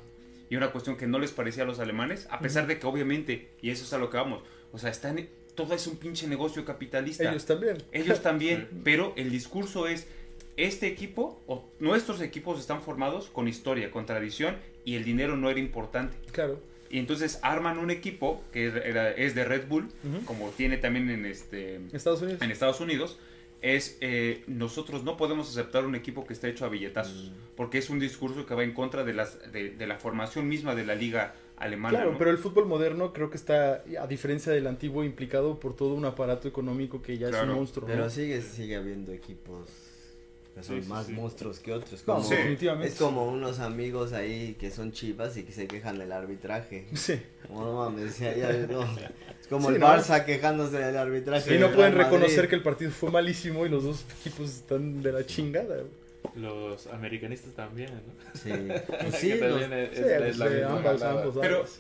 Y una cuestión que no les parecía a los alemanes, a pesar de que obviamente, y eso es a lo que vamos, o sea, están, todo es un pinche negocio capitalista. Ellos también. Ellos [LAUGHS] también, pero el discurso es, este equipo, o nuestros equipos están formados con historia, con tradición, y el dinero no era importante. Claro. Y entonces arman un equipo que es de Red Bull, como tiene también en este Estados Unidos. en Estados Unidos es eh, nosotros no podemos aceptar un equipo que esté hecho a billetazos porque es un discurso que va en contra de las de, de la formación misma de la liga alemana Claro, ¿no? pero el fútbol moderno creo que está, a diferencia del antiguo, implicado por todo un aparato económico que ya es un monstruo. Pero ¿no? sigue, sigue habiendo equipos que son Sí, sí, más sí. monstruos que otros. No, Como, Sí. definitivamente. Es como unos amigos ahí que son chivas y que se quejan del arbitraje. Sí. Como no mames, ya, ya, no. [LAUGHS] Es como Sí, el ¿no? Barça quejándose del arbitraje. y no pueden reconocer que el partido fue malísimo y los dos equipos están de la chingada. Los americanistas también, ¿no? Sí, [LAUGHS] pues sí, pero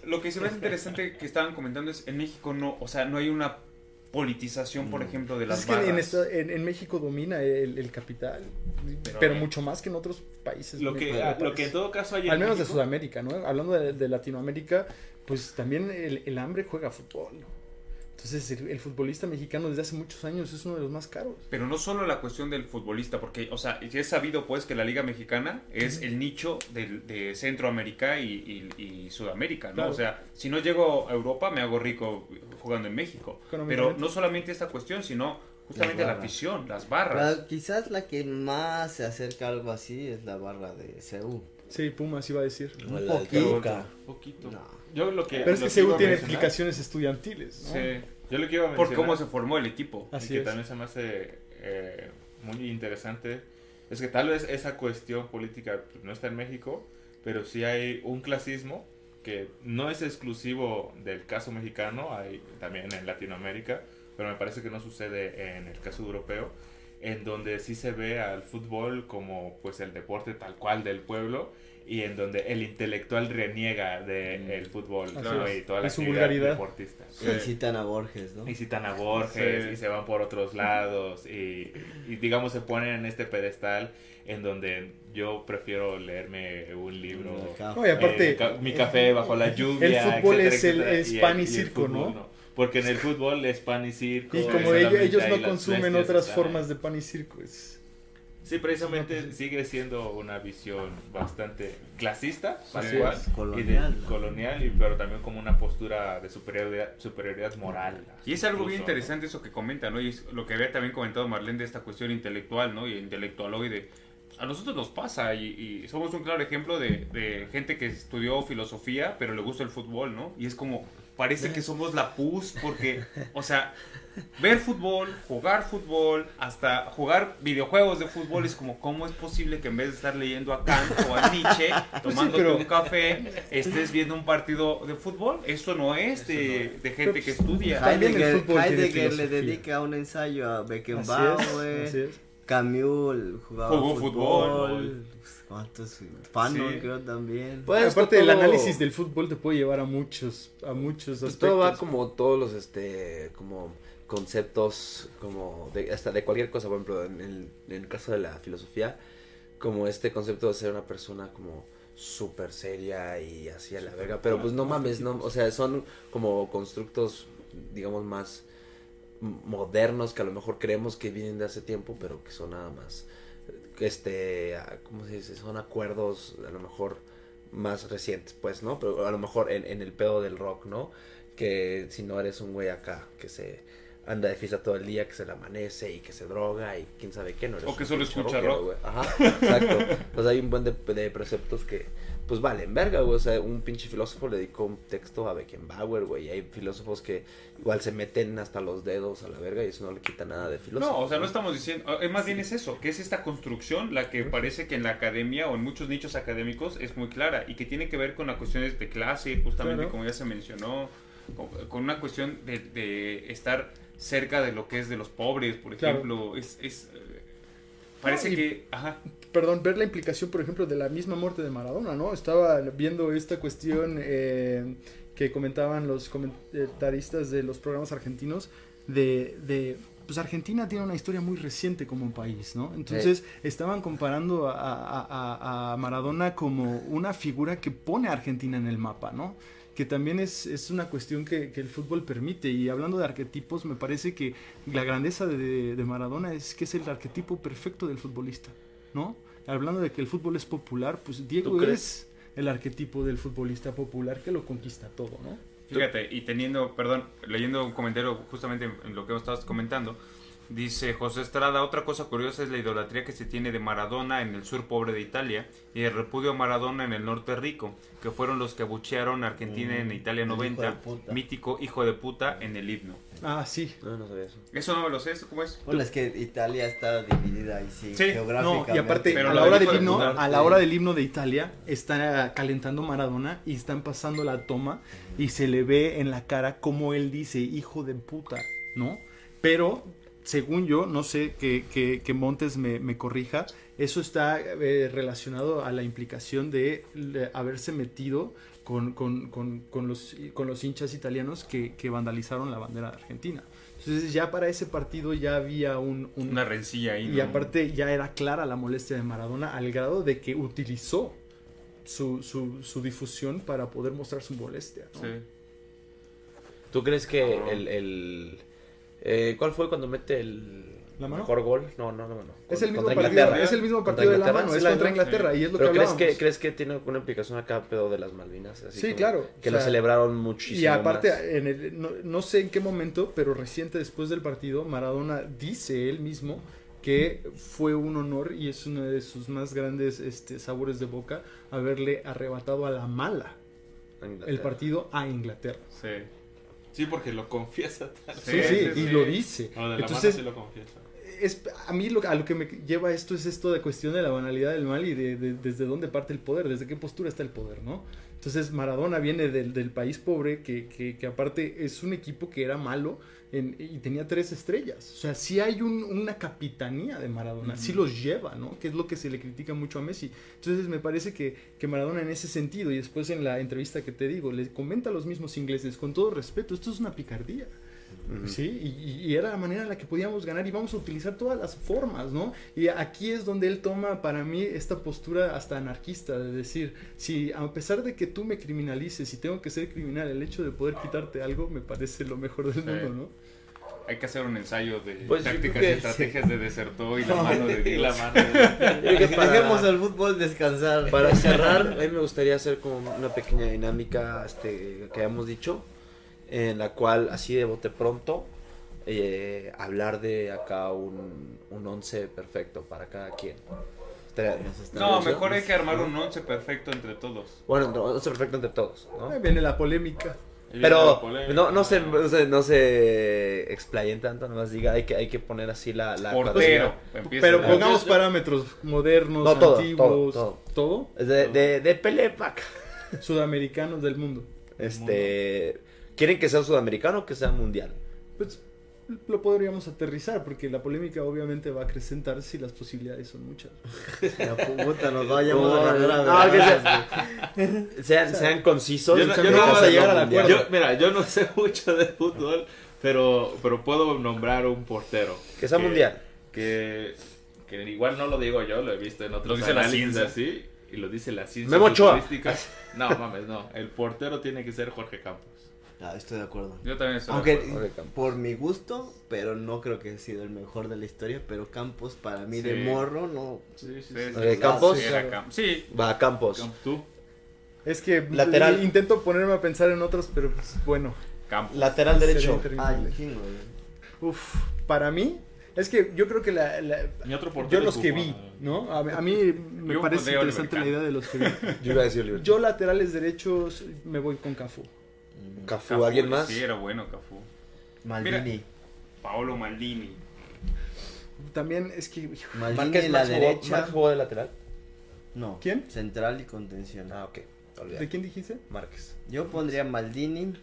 lo que se me hace interesante que estaban comentando es en México no o sea no hay una politización por Mm. ejemplo de Pues las es que en, barras esta- en- en México domina el, el capital, Pero, pero, mucho más que en otros países. Lo que, ah, lo que en todo caso hay en Al menos de México- Sudamérica, ¿no? Hablando de, de Latinoamérica, pues también el, el hambre juega fútbol. ¿no? Entonces el, el futbolista mexicano desde hace muchos años es uno de los más caros. Pero no solo la cuestión del futbolista, porque, o sea, ya es sabido pues que la Liga Mexicana es el nicho del- de, Centroamérica y, y- y Sudamérica, ¿no? Claro. O sea, si no llego a Europa me hago rico jugando en México. Pero no solamente esta cuestión, sino justamente la afición, las barras. la- quizás la que más se acerca a algo así es la barra de CEU. Sí, Pumas iba a decir. Un del poquito. Poquito. No. Yo lo que, Pero es lo que a tiene mencionar- implicaciones estudiantiles. ¿no? Sí. Yo lo que iba a Por mencionar, cómo se formó el equipo. y Así que es. también se me hace eh, muy interesante, es que tal vez esa cuestión política pues, no está en México, pero sí hay un clasismo que no es exclusivo del caso mexicano, hay también en Latinoamérica, pero me parece que no sucede en el caso europeo, en donde sí se ve al fútbol como pues el deporte tal cual del pueblo y en donde el intelectual reniega del fútbol Así ¿no? es. y toda la Y su actividad vulgaridad. deportista. Sí. Y citan a Borges, ¿no? Y citan a Borges Sí. y se van por otros lados y, y, digamos se ponen en este pedestal en donde yo prefiero leerme un libro. No, y aparte, eh, ca- mi café bajo la lluvia. fútbol etcétera, es el- etcétera, es y el- pan y el circo, fútbol ¿no? Porque en el fútbol es pan y circo. Y y como ellos, ellos no consumen otras formas de pan y circo. es- Sí, precisamente sigue siendo una visión bastante clasista, tal Sí. Colonial, y de- ¿no? colonial, y, pero también como una postura de superioridad, superioridad moral. Y es algo bien incluso, ¿no? interesante eso que comenta, ¿no? Y es lo que había también comentado Marlene de esta cuestión intelectual, ¿no? Y intelectualoide. A nosotros nos pasa y, y somos un claro ejemplo de, de gente que estudió filosofía, pero le gusta el fútbol, ¿no? Y es como, parece que somos la pus porque, o sea, ver fútbol, jugar fútbol, hasta jugar videojuegos de fútbol es como, ¿cómo es posible que en vez de estar leyendo a Kant o a Nietzsche, [LAUGHS] tomándote pero- un café, estés viendo un partido de fútbol? Eso no es de, de gente que estudia. Heidegger, Heidegger le dedica un ensayo a Así Beckenbauer. es, así es. Camus jugaba Jugó fútbol. fútbol. Fanon Sí. creo también. Pues, Aparte, el todo- análisis del fútbol te puede llevar a muchos, a muchos Pues aspectos. todo va como todos los, este, como conceptos, como de, hasta de cualquier cosa, por ejemplo, en el, en el caso de la filosofía, como este concepto de ser una persona como súper seria y así a la verga, pero pues no mames, no, o sea, son como constructos, digamos, más modernos que a lo mejor creemos que vienen de hace tiempo, pero que son nada más, este, ah, ¿cómo se dice? Son acuerdos a lo mejor más recientes, pues, ¿no? Pero a lo mejor en, en el pedo del rock, ¿no? Que si no eres un güey acá que se anda de fiesta todo el día, que se le amanece y que se droga y quién sabe qué, no eres O que solo escucha rock. Ajá, exacto. [LAUGHS] Pues hay un buen de, de preceptos que, pues valen verga, güey. O sea, un pinche filósofo le dedicó un texto a Beckenbauer, güey. Y hay filósofos que igual se meten hasta los dedos a la verga y eso no le quita nada de filósofo. No, o sea, no estamos diciendo, es más bien es eso, que es esta construcción la que parece que en la academia o en muchos nichos académicos es muy clara y que tiene que ver con las cuestiones de clase, justamente Claro. como ya se mencionó, con, una cuestión de, de estar cerca de lo que es de los pobres, por Claro. ejemplo, es, es, eh, parece y- que, ajá, Perdón, ver la implicación, por ejemplo, de la misma muerte de Maradona, ¿no? Estaba viendo esta cuestión eh, que comentaban los comentaristas de los programas argentinos de, de, pues Argentina tiene una historia muy reciente como país, ¿no? Entonces estaban comparando a- a Maradona como una figura que pone a Argentina en el mapa, ¿no? Que también es, es una cuestión que, que el fútbol permite. Y hablando de arquetipos, me parece que la grandeza de, de Maradona es que es el arquetipo perfecto del futbolista, ¿no? Hablando de que el fútbol es popular, pues Diego es el arquetipo del futbolista popular que lo conquista todo, ¿no? Fíjate, y teniendo, perdón, leyendo un comentario justamente en lo que estabas comentando, dice José Estrada, otra cosa curiosa es la idolatría que se tiene de Maradona en el sur pobre de Italia y el repudio a Maradona en el norte rico, que fueron los que abuchearon a Argentina en Italia el hijo 90, de puta. mítico hijo de puta en el himno. Ah, sí. No, no sabía eso. Eso no me lo sé, ¿eso cómo es? Bueno, es que Italia está dividida ahí, sí, Sí, No, geográficamente. y aparte, Pero a la hora del de himno, puta, a la hora del himno de Italia, está calentando Maradona y están pasando la toma y se le ve en la cara como él dice, hijo de puta, ¿no? Pero, según yo, no sé que, que- que Montes me, me corrija, eso está eh, relacionado a la implicación de haberse metido con, con- con- con los, con los hinchas italianos que, que vandalizaron la bandera de Argentina. Entonces ya para ese partido ya había un, un- Una rencilla ahí. y ¿no? aparte ya era clara la molestia de Maradona al grado de que utilizó su, su, su difusión para poder mostrar su molestia. ¿no? Sí. ¿Tú crees que el... el eh, ¿Cuál fue cuando mete el ¿La mano? mejor gol? No, no, no. no. Es el, mismo Contra partido, Inglaterra. es el mismo partido de la mano, es la contra. Inglaterra y es lo ¿Pero que crees que, crees que tiene una implicación acá, pedo de las Malvinas? Así Sí, como claro, Que o lo sea, celebraron muchísimo Y aparte, más. en el, no, no sé en qué momento, pero reciente después del partido, Maradona dice él mismo que fue un honor y es uno de sus más grandes este, sabores de boca haberle arrebatado a la mala Inglaterra. el partido a Inglaterra. Sí. Sí, porque lo confiesa tal. Sí, Sí, sí, sí, y sí. lo dice. Lo de la Entonces, mano sí lo confiesa. es, a mí lo, a lo que me lleva esto es esto de cuestión de la banalidad del mal y de, de- desde dónde parte el poder, desde qué postura está el poder, ¿no? Entonces Maradona viene del, del país pobre que, que- que aparte es un equipo que era malo en- y tenía tres estrellas. O sea, sí hay un- una capitanía de Maradona, sí los lleva, ¿no? Que es lo que se le critica mucho a Messi. Entonces me parece que, que Maradona en ese sentido, y después en la entrevista que te digo, le comenta a los mismos ingleses, con todo respeto, esto es una picardía. Sí, y, y era la manera en la que podíamos ganar y vamos a utilizar todas las formas, ¿no? Y aquí es donde él toma para mí esta postura hasta anarquista de decir, si a pesar de que tú me criminalices y tengo que ser criminal, el hecho de poder quitarte algo me parece lo mejor del Sí. mundo, ¿no? Hay que hacer un ensayo de Pues tácticas y estrategias de desertor y la [LAUGHS] mano de Y Dios. la mano. de- [LAUGHS] para- Dejemos al fútbol descansar. Para [LAUGHS] cerrar, a mí me gustaría hacer como una pequeña dinámica este, que habíamos dicho, en la cual así de bote pronto, eh, hablar de acá un, un once perfecto para cada quien. No, ¿estaría mejor hay que armar un once perfecto entre todos. Bueno, no, once perfecto entre todos, ¿no? Ahí viene la polémica. Pero no, no se, no se, no se explayen tanto, nomás diga, hay que, hay que poner así la... la Portero. Pero la- pongamos parámetros modernos, No, todo, antiguos, todo, todo, De, de, de Pelé pa' acá. sudamericanos del mundo. Este, ¿Quieren que sea sudamericano o que sea mundial? Pues lo podríamos aterrizar, porque la polémica obviamente va a acrecentar si las posibilidades son muchas. La puta, nos vayamos No, a agarrar a no, que güey. [LAUGHS] Sean, sean concisos. Yo no- yo no voy a llegar al mundial. acuerdo. Yo, mira, yo no sé [LAUGHS] mucho de fútbol, pero, pero puedo nombrar un portero. Que sea mundial. Que, que igual no lo digo yo, lo he visto en otros la análisis así. Y lo dice la ciencia. Memo. No, mames, no. El portero tiene que ser Jorge Campos. Ah, estoy de acuerdo. Yo también estoy de Aunque acuerdo. Ok, Campos. por mi gusto, pero no creo que haya sido el mejor de la historia, pero Campos para mí de morro no. Sí, sí, Sí, Campos. sí, Sí, Va, Campos. ¿Tú? Es que Lateral. intento ponerme a pensar en otros, pero pues, bueno. Campos. Lateral derecho. Ay. Uf, para mí, es que yo creo que la, la- Mi otro portero. yo los que vi. ¿no? A, a mí me Yo parece interesante la idea de los que vi. [LAUGHS] Yo iba a decir Oliver. Yo laterales derechos me voy con Cafú. Cafú, Cafú, ¿alguien más? Sí, era bueno Cafú. Maldini. Paolo Maldini. También es que hijo, Maldini Márquez, en la derecha. Marx jugó de lateral. No. ¿Quién? Central y contención. Ah, ok. Olvidé. ¿de quién dijiste? Márquez. Yo pondría Maldini.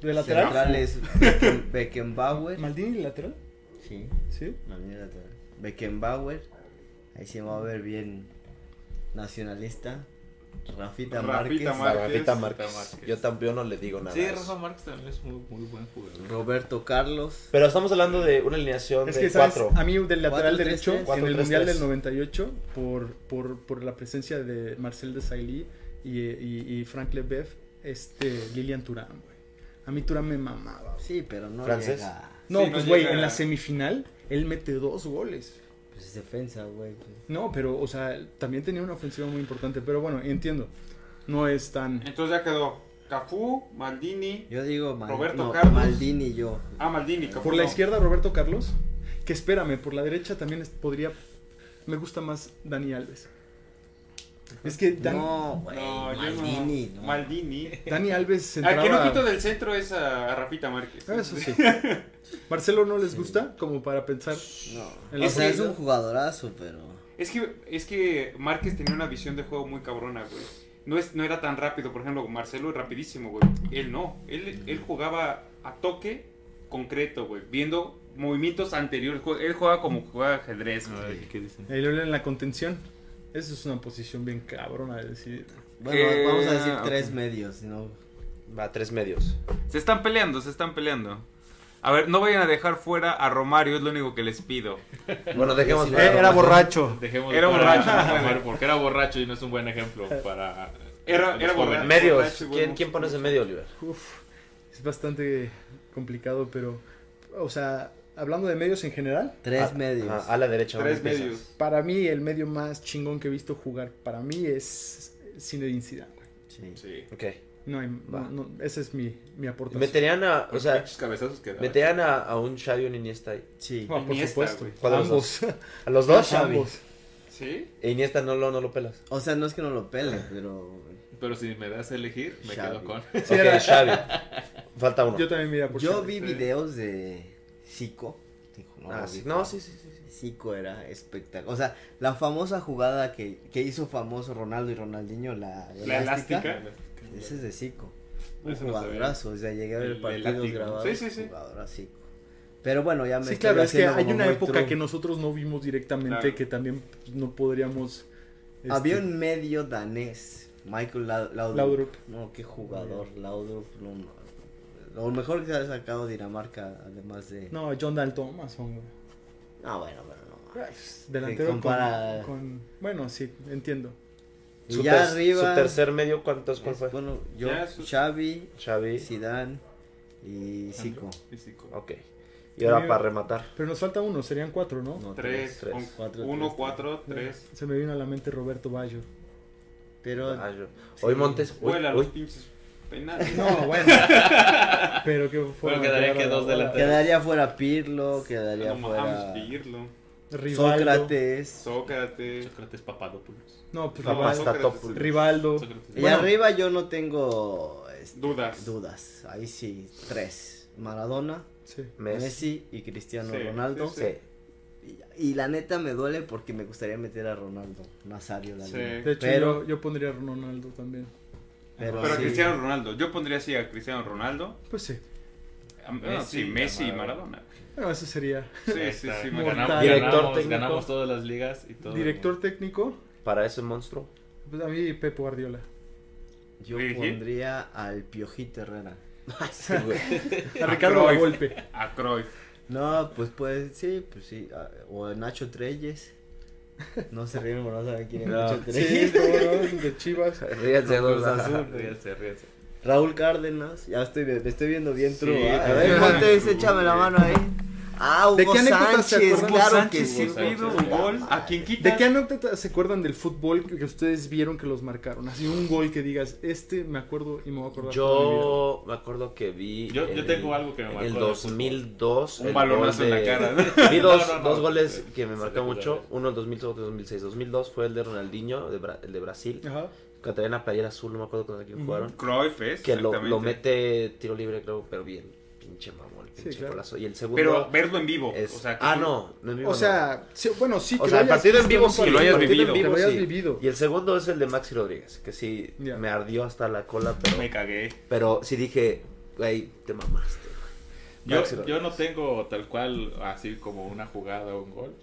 ¿De lateral? Centrales Becken- [LAUGHS] Beckenbauer. ¿Maldini lateral? Sí, Sí. Maldini lateral. Beckenbauer. Ahí se va a ver bien nacionalista. Rafita, Rafita Márquez. Márquez. Rafita Márquez. Márquez. Yo también no le digo nada. Sí. Rafa Márquez también es muy, muy buen jugador. Roberto Carlos. Pero estamos hablando de una alineación Es de cuatro. A mí del lateral derecho, tres. en Cuatro, el tres, Mundial tres. del 98, por, por, por la presencia de Marcel Desailly y, y, y Frank Leboeuf, este, Lilian Turán, güey. A mí Turán me mamaba. Sí, pero no Francés. llega. No, Sí, no pues, güey, llega- en la semifinal, él mete dos goles. Pues es defensa, güey. pues. No, pero, o sea, también tenía una ofensiva muy importante. Pero bueno, entiendo. No es tan... Entonces ya quedó Cafú, Maldini. Yo digo Mal- Roberto no, Carlos. Maldini yo. Ah, Maldini, Cafú. Por la izquierda, Roberto Carlos. Que espérame, por la derecha también podría... Me gusta más Dani Alves. Es que Dan- No, güey. No, yo Maldini. no. no. Maldini. Dani Alves [LAUGHS] Al que no entraba- quito del centro es a, a Rafita Márquez. Eso sí. [LAUGHS] Marcelo no les gusta como para pensar. No. Sea, es un jugadorazo, pero. Es que, es que Márquez tenía una visión de juego muy cabrona, güey. No, es, no era tan rápido, por ejemplo, Marcelo es rapidísimo, güey. Él no. Él, él jugaba a toque concreto, güey. Viendo movimientos anteriores. Él jugaba como jugaba ajedrez, güey. ver, ¿qué dicen? En la contención. Esa es una posición bien cabrona de decidir. Bueno, Eh, vamos a decir ok. tres medios, ¿no? Va, tres medios. Se están peleando, se están peleando. A ver, no vayan a dejar fuera a Romario, es lo único que les pido. [LAUGHS] Bueno, dejemos. era borracho. Dejemos Era de borracho, no, porque era borracho y no es un buen ejemplo para. Era- borracho. Medios. Borracho. ¿Quién, ¿Quién pones en medio, Oliver? Uf, es bastante complicado, pero. O sea, hablando de medios en general, Tres Ah, medios. ah, a la derecha. Tres medios. para mí el medio más chingón que he visto jugar, para mí es Zinedine Zidane. güey. Sí. Sí. Ok. No hay, no, no, esa es mi, mi aportación. Meterían a. O sea, que meterían a, a un Xavi y un Iniesta ahí. Sí. Ah, por Iniesta, supuesto. ¿Cuál Ambos. ¿A los dos? Xavi. Ambos. ¿Sí? E Iniesta no lo, no lo pelas. O sea, no es que no lo pele, pero. Pero si me das a elegir, me Xavi. quedo con. Sí, ok, era- Xavi. Falta uno. Yo también me Yo Xavi. vi videos de Zico. Dijo, no, Ah, sí. No, sí, sí, sí. Zico era espectacular. O sea, la famosa jugada que, que hizo famoso Ronaldo y Ronaldinho, la, La elástica, elástica. ese es de Zico. Un no jugadorazo. O sea, llegué a ver El- el partidos látigo. grabados. Sí, sí, sí. Jugadorazo Zico. Pero bueno, ya me Sí, claro, es que hay una época que nosotros no vimos directamente Claro. que también no podríamos. este, Había un medio danés, Michael Lau- Laudrup. Laudrup. No, qué jugador, Laudrup. No, no. Lo mejor que se ha sacado Dinamarca, además de. No, John Dal Thomason, güey. bueno, pero no. Pues, Delantero con, compara- con- Bueno, sí, entiendo. Y Su, ya ter- arriba. su tercer medio, ¿cuántos cuál fue? Bueno, yo, su- Xavi, Xavi. Zidane y Zico. Físico. Ok. Y ahora para rematar. Pero nos falta uno, serían cuatro, ¿no? No, Tres, tres. con- Cuatro, uno, tres, cuatro, tres. Se me vino a la mente Roberto Baggio. Pero Ah, Hoy Montes. Uy, Vuela uy. los pinches [LAUGHS] No, bueno. Pero que fue. Bueno, quedaría que dos delanteros. quedaría fuera Pirlo, quedaría No fuera Pirlo. Rivaldo. Sócrates. Sócrates. Sócrates Papadopoulos. No, pues Rivaldo. Rivaldo. Sócrates. Y Bueno. arriba yo no tengo este, Dudas. dudas. Ahí sí, tres. Maradona, Sí. Messi. Messi y Cristiano Sí, Ronaldo. sí, Sí. Y, y la neta me duele porque me gustaría meter a Ronaldo Nazario la. De hecho, pero, yo, yo pondría a Ronaldo también. Pero, Pero sí. Cristiano Ronaldo. Yo pondría así a Cristiano Ronaldo. Pues sí. Ah, sí, Messi y Maradona. Bueno, eso sería. Sí, sí, sí. Ganamos. Director ganamos, técnico. ganamos todas las ligas y todo. Director técnico, Para ese monstruo. pues a mí Pep Guardiola. Yo pondría al Piojito Herrera. [LAUGHS] Sí, güey. A Ricardo Cruyff. Golpe. A Cruyff. No, pues pues sí, pues sí. O a Nacho Treyes. [LAUGHS] No se ríen, no saben quién es No. Nacho Sí, no, de Chivas. [LAUGHS] Ríanse, Cruz dos. Azul. Ríanse, ríanse. Raúl Cárdenas. Ya estoy, me estoy viendo bien Sí, true. ¿ah? A ver, [LAUGHS] Montes, échame la mano ahí. Ah, Hugo ¿De qué anécdotas se acuerdan? claro Hugo Sánchez, que. Sánchez. un gol. ¿A quién quita? ¿De qué anécdota se acuerdan del fútbol que que ustedes vieron que los marcaron? Así un gol que digas, este me acuerdo y me voy a acordar. Yo me acuerdo que vi. Yo- en yo tengo el- algo que me En marcó el del 2002. Un el balonazo gol en la de- cara. [LAUGHS] Vi dos, No, no, no. dos goles que me sí, mucho. Uno en 2002, otro en 2006. 2002 fue el de Ronaldinho, de Bra- el de Brasil. Ajá. Que traía una playera azul, no me acuerdo contra quién jugaron. Cruyff es. Que lo, lo mete tiro libre, creo, pero bien. Pinche mamón, Sí, pinche claro. golazo. Y el segundo. Pero verlo en vivo. es- O sea, que ah, no. no en vivo, O no. sea, sí, bueno, sí, O sea, lo el hayas partido en vivo sí, que lo hayas vivido. en vivo Que lo hayas sí. vivido. Y el segundo es el de Maxi Rodríguez, que sí me ardió hasta la cola, [LAUGHS] pero, Me cagué. pero sí dije, güey, te mamaste. güey. Yo, yo no tengo tal cual así como una jugada o un gol.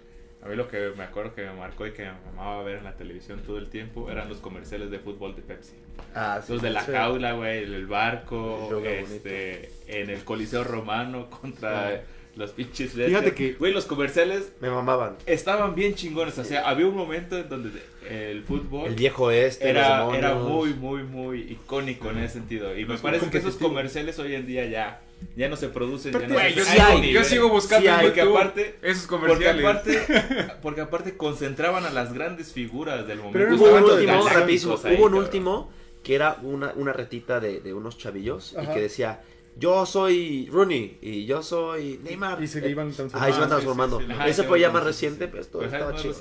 A mí lo que me acuerdo que me marcó y que me amaba ver en la televisión todo el tiempo eran los comerciales de fútbol de Pepsi. Ah, sí. Los de la Sí. jaula, güey, el barco, este, en el Coliseo Romano contra Ah. los pinches Fíjate que- Güey, los comerciales Me mamaban. estaban bien chingones. O sea, había un momento en donde el fútbol El viejo este, era, era muy, muy, muy icónico en ese sentido. Y me parece que esos comerciales hoy en día ya, ya no se producen. Ya no se yo, sigo, yo sigo buscando Sí en hay, porque aparte- esos Porque comerciales. aparte, [LAUGHS] porque aparte concentraban a las grandes figuras del momento. Pero Hubo un último, galácticos rapidísimo, ahí, hubo un cabrón. último que era una, una retita de, de unos chavillos Ajá. y que decía, yo soy Rooney y yo soy Neymar. Y se iban Ahí transformando. se iban Ah, sí, transformando. sí, sí. Ajá, Ese fue ya más reciente, pero esto Pues, estaba chido.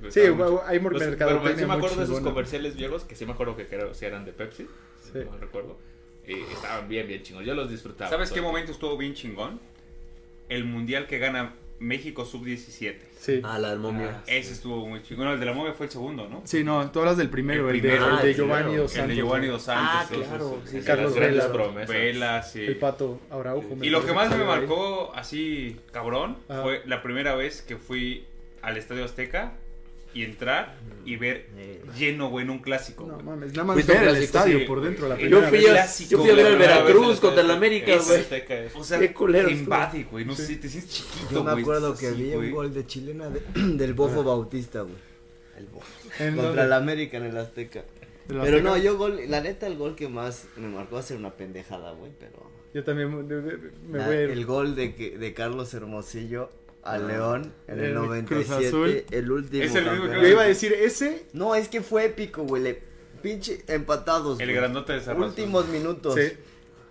pues, Sí, hay Los- mercadotecnia Pero sí me acuerdo de esos comerciales viejos que sí me acuerdo que creo si eran de Pepsi. Sí. No recuerdo. Y estaban bien, bien chingos. Yo los disfrutaba. ¿Sabes qué momento estuvo bien chingón? El mundial que gana México sub-17. Sí. Ah, la del momio. Ah, Ese estuvo muy chingón. El de la momia fue el segundo, ¿no? Sí, no, tú hablas del primero, El el, de, primero, el ah, de el Giovanni. Dos El de Santos. Giovanni Dos Santos. Ah, claro, sí. Carlos las grandes Vela. promesas. Vela, sí. El pato Araujo. Y lo que más me ahí. marcó así, cabrón, Ajá. fue la primera vez que fui al Estadio Azteca y entrar y ver lleno, güey, en un clásico. No mames, nada más a ver el estadio sí, por dentro la Yo primera fui, vez. a, clásico, yo fui a ver al Veracruz en contra el América, güey. O sea, Qué culero invade, güey. No Sí. sé, te sientes chiquito, Yo me acuerdo que así, vi un gol de chilena de- [CLEARS THROAT] del Bofo Bautista, güey. El bofo. En Contra el América en el Azteca. en Pero no, yo gol, la neta el gol que más me marcó hacer una pendejada, güey, pero Yo también me, me- me la- voy a ir. el gol de que- de Carlos Hermosillo al Ah. León en el El Cruz 97, Azul. el último. Es el mismo. Yo iba a decir ese. No, es que fue épico, güey, le pinche empatados. El güey. grandote de Zarrazo. Últimos minutos. Sí.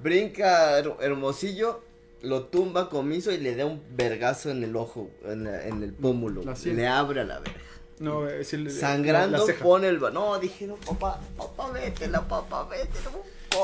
Brinca Her- Hermosillo, lo tumba comiso y le da un vergazo en el ojo, en, la- en el pómulo. Le abre a la verga. No, es el. Sangrando, la- la ceja. pone el. ba- No, dije, no, papá, papá, vete, la papá, vete. No,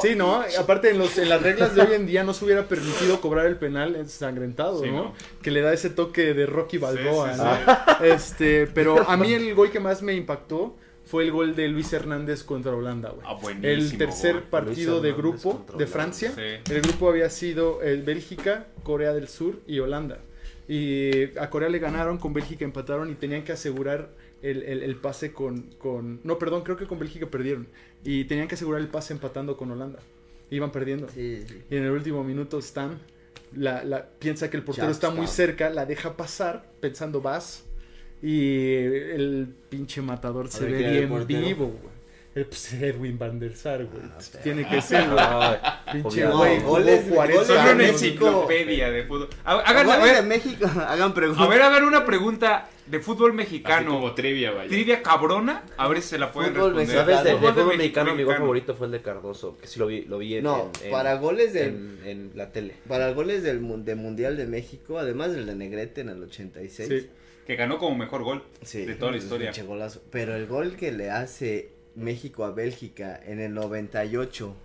Sí, ¿no? Aparte, en, los, en las reglas de hoy en día no se hubiera permitido cobrar el penal ensangrentado, Sí, ¿no? no. Que le da ese toque de Rocky Balboa, sí, ¿no? Este, pero a mí el gol que más me impactó fue el gol de Luis Hernández contra Holanda, güey. Ah, buenísimo, el tercer gol. partido de grupo de. Francia. Sí. El grupo había sido el Bélgica, Corea del Sur y Holanda. Y a Corea le ganaron, con Bélgica empataron y tenían que asegurar el, el- el pase con, con... No, perdón, creo que con Bélgica perdieron. Y tenían que asegurar el pase empatando con Holanda. Iban perdiendo. Sí, sí. Y en el último minuto Stan la, la- piensa que el portero está muy cerca, la deja pasar pensando vas. Y el pinche matador se ver, ve ¿quién era el bien vivo, güey. El, pues, Edwin van der Sar, güey. Ah, pero- Tiene que ser, güey. [LAUGHS] Pinche güey, goles- 40 goles Son de una enciclopedia de fútbol. Ha- [LAUGHS] Hagan, a Goles de ver, México, hagan preguntas. a ver, hagan una pregunta de fútbol Así mexicano. como trivia, vaya. Trivia cabrona, a ver si se la pueden Fútbol responder. ¿Sabes? De, de Fútbol fútbol de mexicano, mi gol mexicano. favorito fue el de Cardoso, que sí lo vi, lo vi en, No, en- en- para goles del en, en la tele. para goles del de Mundial de México, además del de Negrete en el 86. Sí. Que ganó como mejor gol Sí, de toda la historia. pinche golazo. Pero el gol que le hace México a Bélgica en el 98,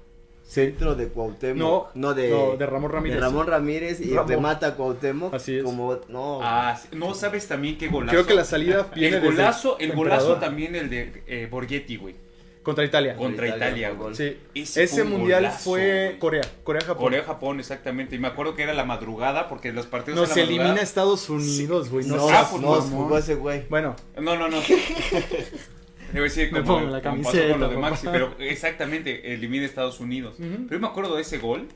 centro de Cuauhtémoc, No, de, no, de Ramón Ramírez. de Ramón Ramírez y Ramón. remata Cuauhtémoc Así es. como no. Ah, no sabes también qué golazo. Creo que la salida [LAUGHS] viene el golazo, el golazo Emperador. también el de eh, Borghetti, güey. Contra Italia. contra Italia, gol. Sí. Ese Ese fue un mundial golazo, fue güey. Corea. Corea-Japón. Corea-Japón, exactamente. Y me acuerdo que era la madrugada, porque los partidos No, en la se madrugada- elimina Estados Unidos, güey. No, No, Ah, no, pues, no, jugó ese güey. Bueno, No, no, no. [LAUGHS] Debe decir Me como, pongo la como pasó con lo de. Maxi, pero exactamente, elimina Estados Unidos. Ujú. Pero yo me acuerdo de ese gol.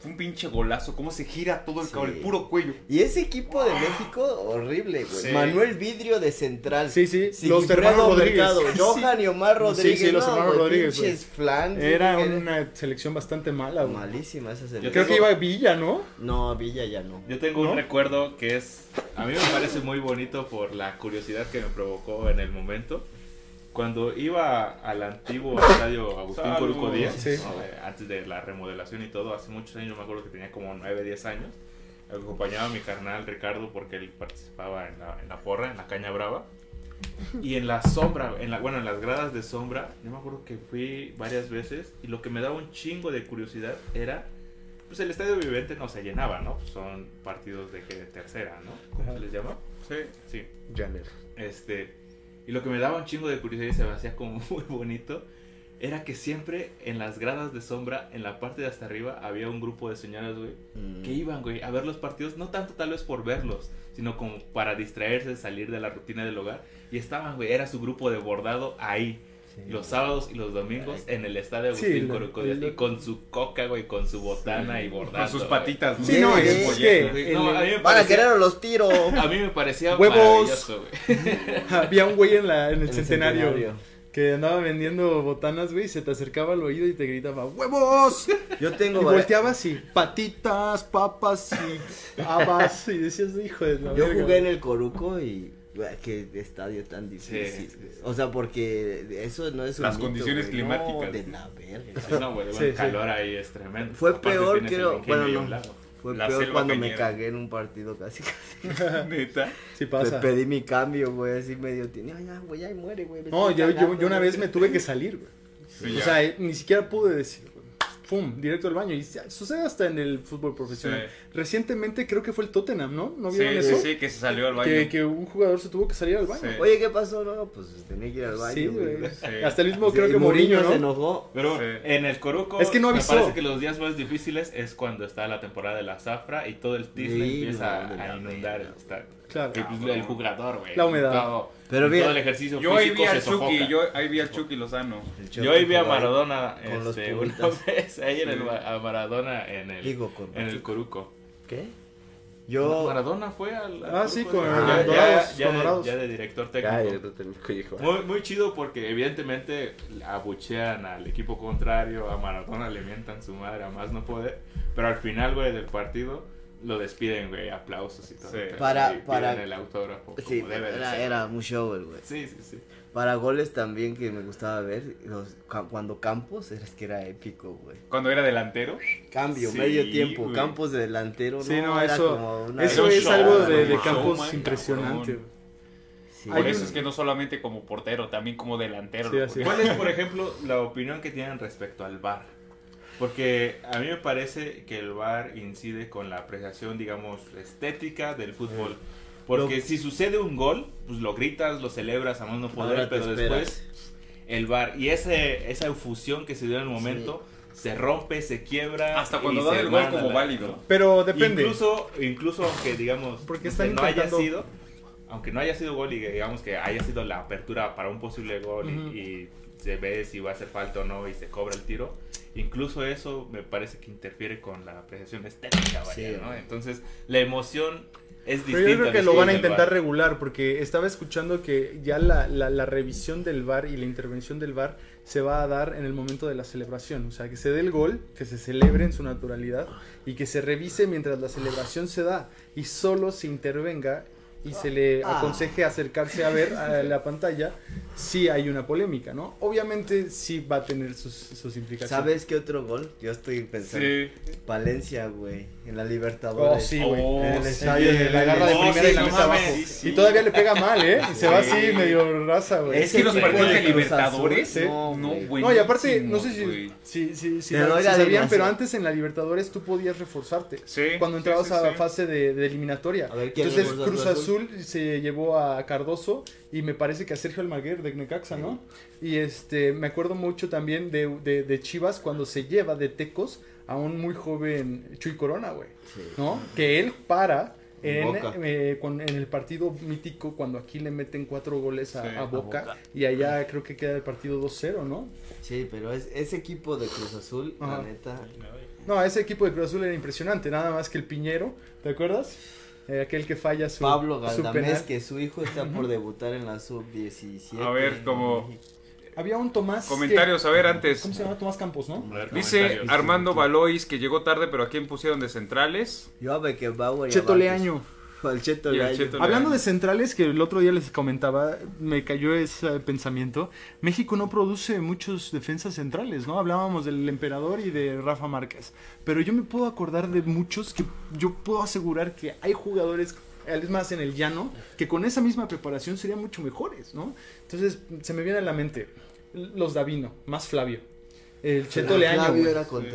Fue un pinche golazo, cómo se gira todo el, Sí. cabrón, el puro cuello. Y ese equipo de México, horrible, güey. Sí. Manuel Vidrio de central. Sí, sí, Sigifredo los hermanos Rodríguez. Mercado. [LAUGHS] Johan y Omar Rodríguez. Sí, sí, los no, hermanos Rodríguez. Pinches flan. era una selección bastante mala, güey. Malísima esa selección. Creo que iba a Villa, ¿no? No, Villa ya no. Yo tengo ¿No? un recuerdo que es, a mí me parece muy bonito por la curiosidad que me provocó en el momento. Cuando iba al antiguo estadio Agustín. Coruco Díaz, Sí. ¿no? Eh, antes de la remodelación y todo, hace muchos años, yo me acuerdo que tenía como 9, 10 años, acompañaba a mi carnal Ricardo porque él participaba en la, en la porra, en la caña brava. Y en la sombra, en la, bueno, en las gradas de sombra, yo me acuerdo que fui varias veces y lo que me daba un chingo de curiosidad era, pues el estadio vivente no se llenaba, ¿no? Pues son partidos de, que de tercera, ¿no? ¿Cómo se les llama? Sí. Sí. Janet. Este, y lo que me daba un chingo de curiosidad y se me hacía como [LAUGHS] muy bonito era que siempre en las gradas de sombra, en la parte de hasta arriba, había un grupo de señoras, güey, Mm. que iban, güey, a ver los partidos, no tanto tal vez por verlos, sino como para distraerse, salir de la rutina del hogar. Y estaban, güey, era su grupo de bordado ahí. Sí. Los sábados y los domingos en el estadio Sí, Agustín lo- y con su coca, güey, con su botana y bordando. Con sus güey. patitas. Sí, no, Sí, es sí, que Güey, no, el- a mí me Van a parecía- querer los tiros. a mí me parecía Huevos. güey. [LAUGHS] había un güey en, la, en el, En el centenario, centenario. que andaba vendiendo botanas, güey, y se te acercaba al oído y te gritaba ¡Huevos! Yo tengo. Y volteabas y patitas, papas y habas. Y decías, hijo de la Yo verga". jugué en el Coruco y. Qué estadio tan difícil. Sí, sí, sí. O sea, porque eso no es un Las mito, condiciones güey. climáticas. No, de la verga. Sí, no, güey, el sí. calor ahí es tremendo. Fue Aparte peor, creo. Bueno, ahí no. Fue La peor cuando me cagué en un partido casi. [LAUGHS] casi. Neta. Sí pasa. Pedí mi cambio, güey, así medio. tiene, Ay, ya, güey, ya muere, güey. No, yo, yo, yo una güey". vez me tuve que salir, güey. Sí, o ya. sea, eh, ni siquiera pude decir. Pum, directo al baño. Y sucede hasta en el fútbol profesional. Recientemente creo que fue el Tottenham, ¿no? ¿No Sí, vieron sí, eso? sí, que se salió al baño. Que, que un jugador se tuvo que salir al baño. Sí. Oye, ¿qué pasó? No, pues tenía que ir al baño. Sí, güey. Hasta el mismo Sí, creo que Mourinho, se ¿no? enojó. Pero Sí. en el Coruco, Es que no me avisó. parece que los días más difíciles es cuando está la temporada de la zafra y todo el Disney Sí, empieza no, a inundar el estadio. Claro. Y, pues, el jugador, güey. La humedad. Todo, Pero bien. todo el ejercicio Yo ahí físico vi al. Chucky, yo ahí vi al Chucky Lozano. El Yo ahí vi a ahí. Maradona con los este, una Pumitas. [LAUGHS] vez ahí en el, a Maradona en el, Digo, con en el Coruco. ¿Qué? Yo. Maradona fue al, al Ah, sí, con ya, el ya- Dorados, ya con de, ya de director Ya, técnico. ya hijo. Muy, muy chido porque evidentemente abuchean al equipo contrario, a Maradona le mientan su madre a más no poder, pero al final, güey, del partido lo despiden, güey, aplausos y todo. Sí. Para- para- el autógrafo. Sí, como debe de era, ser. era un show, güey. Sí, sí, sí. Para goles también que me gustaba ver, los, cuando Campos, es que era épico, güey. Cuando era delantero. Cambio, Sí, medio tiempo, güey. Campos de delantero, Sí, no, era eso- como una- Eso Era es show, algo de, de Campos showman, impresionante. cabrón. güey. Sí, Por eso es que no solamente como portero, también como delantero. Sí. ¿Cuál es, por ejemplo, la opinión que tienen respecto al VAR? Porque a mí me parece que el VAR incide con la apreciación, digamos, estética del fútbol. Porque Lo- si sucede un gol, pues lo gritas, lo celebras a más no poder, pero esperas. después el VAR y ese, esa efusión que se dio en el momento se rompe, se quiebra. Hasta y cuando se dan el gol como la- válido. Pero depende. Incluso, incluso aunque digamos Porque están no haya intentando- sido, aunque no haya sido gol y que digamos que haya sido la apertura para un posible gol y- Ujú. y, se ve si va a hacer falta o no y se cobra el tiro, incluso eso me parece que interfiere con la apreciación estética, vaya, Sí, ¿no? Entonces la emoción es distinta. Pero yo creo que lo van a intentar regular porque estaba escuchando que ya la, la- la revisión del VAR y la intervención del VAR se va a dar en el momento de la celebración. O sea, que se dé el gol, que se celebre en su naturalidad y que se revise mientras la celebración se da y solo se intervenga y se le Ah. aconseje acercarse a ver a la pantalla si hay una polémica, ¿no? Obviamente sí va a tener sus, sus implicaciones. ¿Sabes qué otro gol? Yo estoy pensando. Sí. Valencia, güey, en la Oh, Libertadores. sí, güey. Oh, En el sí. estadio de la agarra de Oh, primera sí, y la no abajo. sí, sí. Y todavía le pega mal, ¿eh? Y se va Sí. así medio raza, güey. Es que los partidos de Libertadores, Azul, no, sí. no, No, y aparte, no sé si, güey. si, si, si la- sabían, pero antes en la Libertadores tú podías reforzarte. Sí, Cuando entrabas sí, a la sí. fase de, de eliminatoria. A ver, ¿quién Entonces Cruz Cruz Azul, Azul se llevó a Cardoso y me parece que a Sergio Almaguer de Necaxa, ¿no? Y este, me acuerdo mucho también de, de- de Chivas cuando se lleva de Tecos a un muy joven Chuy Corona, güey. Sí. ¿No? Que él para en, eh, con- en el partido mítico cuando aquí le meten cuatro goles a, Sí, a a Boca, y allá creo que queda el partido 2-0, ¿no? Sí, pero es, ese equipo de Cruz Azul, Ajá. la neta. No, ese equipo de Cruz Azul era impresionante, nada más que el Piñero, ¿te acuerdas? Eh, aquel que falla su Pablo su Galdamés, penal. que su hijo está por debutar en la sub-17. A ver, como- Había un Tomás. que- Comentarios, a ver, antes. ¿Cómo se llama? Tomás Campos, ¿no? Ver, Dice. Armando Valois que llegó tarde, pero ¿a quién pusieron de centrales? Yo a Beckenbauer Cheto. Leaño. [LAUGHS] Al Cheto al Leaño. Cheto Hablando de centrales, que el otro día les comentaba, me cayó ese pensamiento. México no produce muchos defensas centrales, ¿no? Hablábamos del Emperador y de Rafa Márquez. Pero yo me puedo acordar de muchos que yo puedo asegurar que hay jugadores, es más en el llano, que con esa misma preparación serían mucho mejores, ¿no? Entonces se me viene a la mente los Davino, más Flavio. El Cheto Leaño.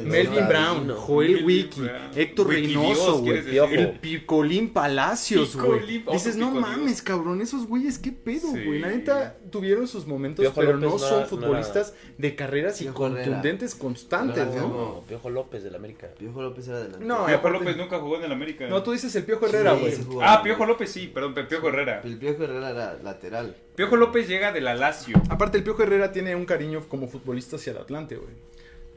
Melvin Brown, Davino. Joel Wiki, Brown. Héctor Wiki Reynoso, güey. El Picolín Palacios, güey. Picolín, Dices, no Pico mames, Dios". cabrón, esos güeyes, qué pedo, Sí. güey. La neta, tuvieron sus momentos, Piojo pero López no no son futbolistas de carreras y contundentes constantes, Piojo ¿no? No, Piojo López del América. Piojo López era delante. No, Piojo aparte- López nunca jugó en el América. No, tú dices el Piojo Herrera, güey. sí. Ah, Piojo López sí, perdón, Piojo Herrera. El Piojo Herrera era lateral. Piojo López llega de la Lazio. Aparte, el Piojo Herrera tiene un cariño como futbolista hacia el Atlante, güey.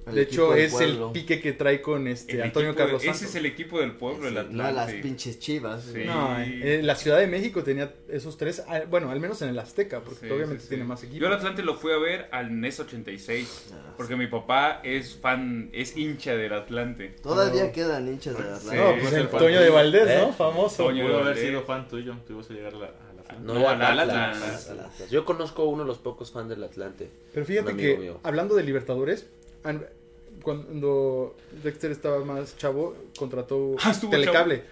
El De hecho, del es pueblo. el pique que trae con este El Antonio de- Carlos Ese Santos. es el equipo del pueblo, el Sí, Atlante. No, las pinches chivas. Sí. No, eh, la Ciudad de México tenía esos tres, ah, bueno, al menos en el Azteca, porque Sí, obviamente sí, sí. tiene más equipos. Yo al Atlante lo fui a ver al NES 86. Ah, Porque mi papá es fan, es hincha del Atlante. Todavía No. quedan hinchas de la Sí. No, pues es el el Toño de Valdés, ¿Eh? ¿no? Famoso. Toño. Pudo haber sido fan tuyo, tú ibas a llegar a la, a la final. No, era al Atlas. Yo conozco uno de los pocos fans del Atlante. Pero fíjate que, hablando de Libertadores, cuando Dexter estaba más chavo, contrató [LAUGHS] Ah, Telecable.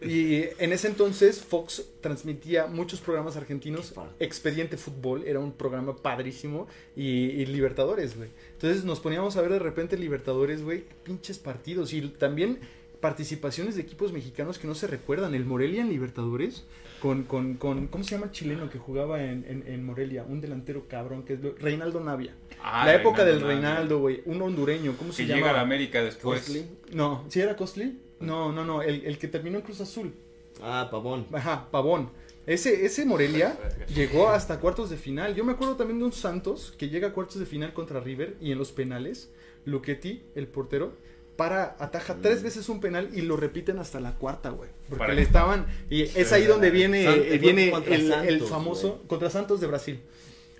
Y en ese entonces Fox transmitía muchos programas argentinos. Expediente Fútbol era un programa padrísimo. Y, y Libertadores, güey. Entonces nos poníamos a ver de repente Libertadores, güey. Pinches partidos. Y también participaciones de equipos mexicanos que no se recuerdan. El Morelia en Libertadores. Con, con, con ¿cómo se llama el chileno que jugaba en, en, en Morelia? Un delantero cabrón que es Reinaldo Navia. Ah, la época del. Reinaldo, güey. Un hondureño, ¿cómo se Que llama? llega a la América después. Costly. No, ¿sí era Costly? No, no, no. El, el que terminó en Cruz Azul. Ah, Pavón. Ajá, Pavón. Ese, ese Morelia llegó hasta cuartos de final. Yo me acuerdo también de un Santos que llega a cuartos de final contra River y en los penales, Luchetti, el portero, para, ataja tres veces un penal y lo repiten hasta la cuarta, güey. Porque Para le estaban. Y es ahí donde viene, eh, viene el, famoso. Contra Santos de Brasil.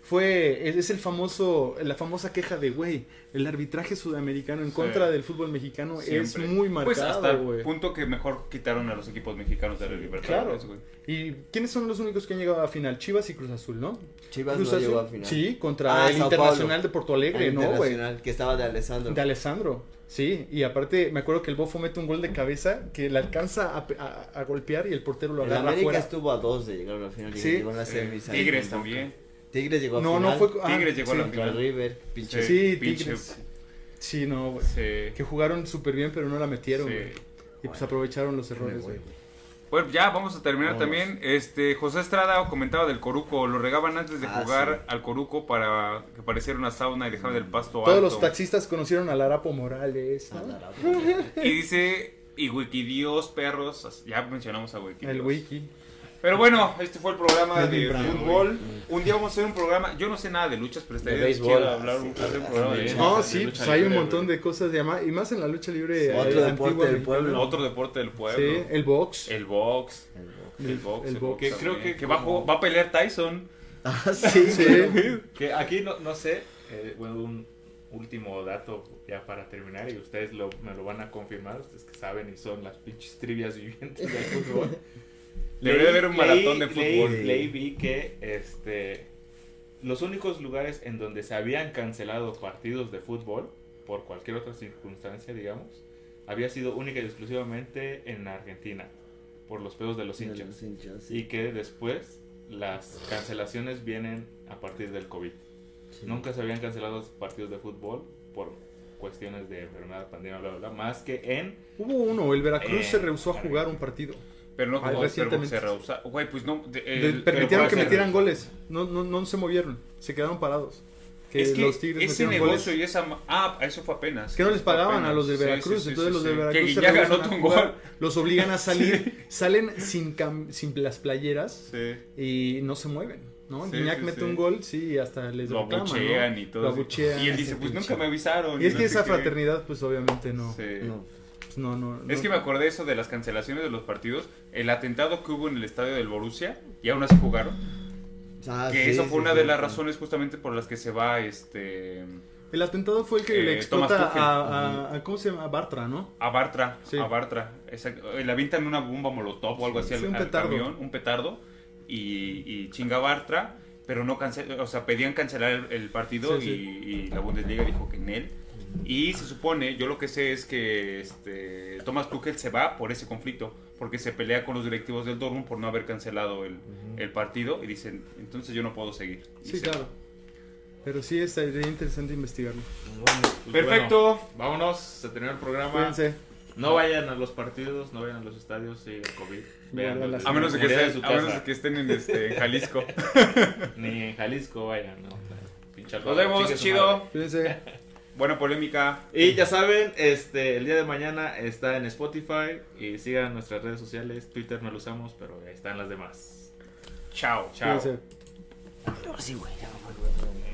Fue, es, el famoso, la famosa queja de, güey, el arbitraje sudamericano en Sí. contra del fútbol mexicano es muy Pues hasta marcado, el punto que mejor quitaron a los equipos mexicanos de la Libertadores, Claro. ¿Y quiénes son los únicos que han llegado a final? Chivas y Cruz Azul, ¿no? Chivas Cruz no Azul, llegó a final. Sí, contra Ah, el Sao Internacional de Porto Alegre, El ¿no, güey? Que estaba de Alessandro. De Alessandro. Sí, y aparte me acuerdo que el Bofo mete un gol de cabeza que le alcanza a, pe- a- a golpear y el portero lo El agarra América fuera. estuvo a dos de llegar a la final. y Sí. Llegó en la Tigres también. Tigres llegó a No, final. no fue... ah, Tigres llegó a sí. la Contra final. River. Pinche. Sí, pinche- Tigres. Sí, no, güey. Sí. Que jugaron súper bien, pero no la metieron, güey. Y pues aprovecharon los errores, güey. Bueno, ya vamos a terminar también. Este José Estrada comentaba del coruco, lo regaban antes de Ah, jugar sí. al coruco para que pareciera una sauna y dejaban el pasto Todos alto. los taxistas conocieron al Arapo Morales, ¿no? Ah, la- Y dice y Wikidios, perros, ya mencionamos a Wikidios. El wiki. Pero bueno, este fue el programa de fútbol. Un día vamos a hacer un programa, yo no sé nada de luchas, pero estaría De béisbol. chido hablar un, hacer un programa de Sí. No, de sí, lucha pues hay un montón de cosas de ama- y más en la lucha libre. Sí. Otro deporte del pueblo. Otro deporte del pueblo. Sí, el box. El box. El- El box. el el box. box Que creo que que va, a va pelear Tyson. [LAUGHS] Ah, sí. Sí. [LAUGHS] Que aquí no, no sé, eh, bueno, un último dato ya para terminar y ustedes lo, me lo van a confirmar, ustedes que saben y son las pinches trivias vivientes del [LAUGHS] fútbol. Debería haber un maratón de leí- fútbol. leí, vi que este, los únicos lugares en donde se habían cancelado partidos de fútbol, por cualquier otra circunstancia, digamos, había sido única y exclusivamente en Argentina, por los pedos de los De hinchas. los hinchas, sí. Y que después las cancelaciones vienen a partir del COVID. Sí. Nunca se habían cancelado partidos de fútbol por cuestiones de enfermedad, pandemia, bla, bla, bla, más que en... Hubo uno, el Veracruz Eh, se rehusó a jugar un partido. Pero no Ah, como pero recientemente. se rehúsa. Güey, pues no. de- permitieron que metieran goles. No, no, no se movieron. Se quedaron parados. Que, es que los Tigres ese negocio goles. y esa. Ah, eso fue apenas. Que no les pagaban a los de Veracruz. sí, sí, entonces sí, los de. Veracruz Que se Guiñaga regresan anota a un jugar, gol. Los obligan a salir. [LAUGHS] salen sin, cam- sin las playeras Sí. y no se mueven. ¿No? Sí, sí, mete sí. un gol, sí, y hasta les Lo abuchean ¿no? y todo. Lo abuchean, y él dice, pues pinche. nunca me avisaron. Y es no que esa qué. fraternidad, pues obviamente no. Sí. No. pues, no, no, Es que me acordé eso de las cancelaciones de los partidos. El atentado que hubo en el estadio del Borussia y aún así jugaron. Ah, que eso fue una de las razones justamente por las que se va este El atentado fue el que Eh, le explota Thomas Tuchel. a, a, a- ¿Cómo se llama? A Bartra, ¿no? a Bartra. Sí. A Bartra. Exacto. Eh, Le avientan una bomba molotov o algo así Sí, al, un al petardo. camión, un petardo. Y, y chinga Bartra. Pero no cancel, o sea, pedían cancelar el, el partido Sí, y, sí. y la Bundesliga dijo que en él. Y se supone, yo lo que sé es que este, Thomas Tuchel se va por ese conflicto, porque se pelea con los directivos del Dortmund por no haber cancelado el, el partido y dicen, entonces yo no puedo seguir. Y Sí, se claro. Pero sí, estaría interesante investigarlo. Pues Perfecto. bueno, vámonos, se terminó el programa. Cuídense. No vayan a los partidos, no vayan a los estadios, sí, el COVID. Vean, Guarda las- A menos de que, estén, su a menos casa. de que estén en, este, en Jalisco. [LAUGHS] Ni en Jalisco vayan, no. Pinche Nos vemos, chido. Cuídense. [LAUGHS] Buena polémica. Y ya saben, este, el día de mañana está en Spotify y sigan nuestras redes sociales. Twitter no lo usamos, pero ahí están las demás. Chao. Chao. Ahora sí, güey. ya.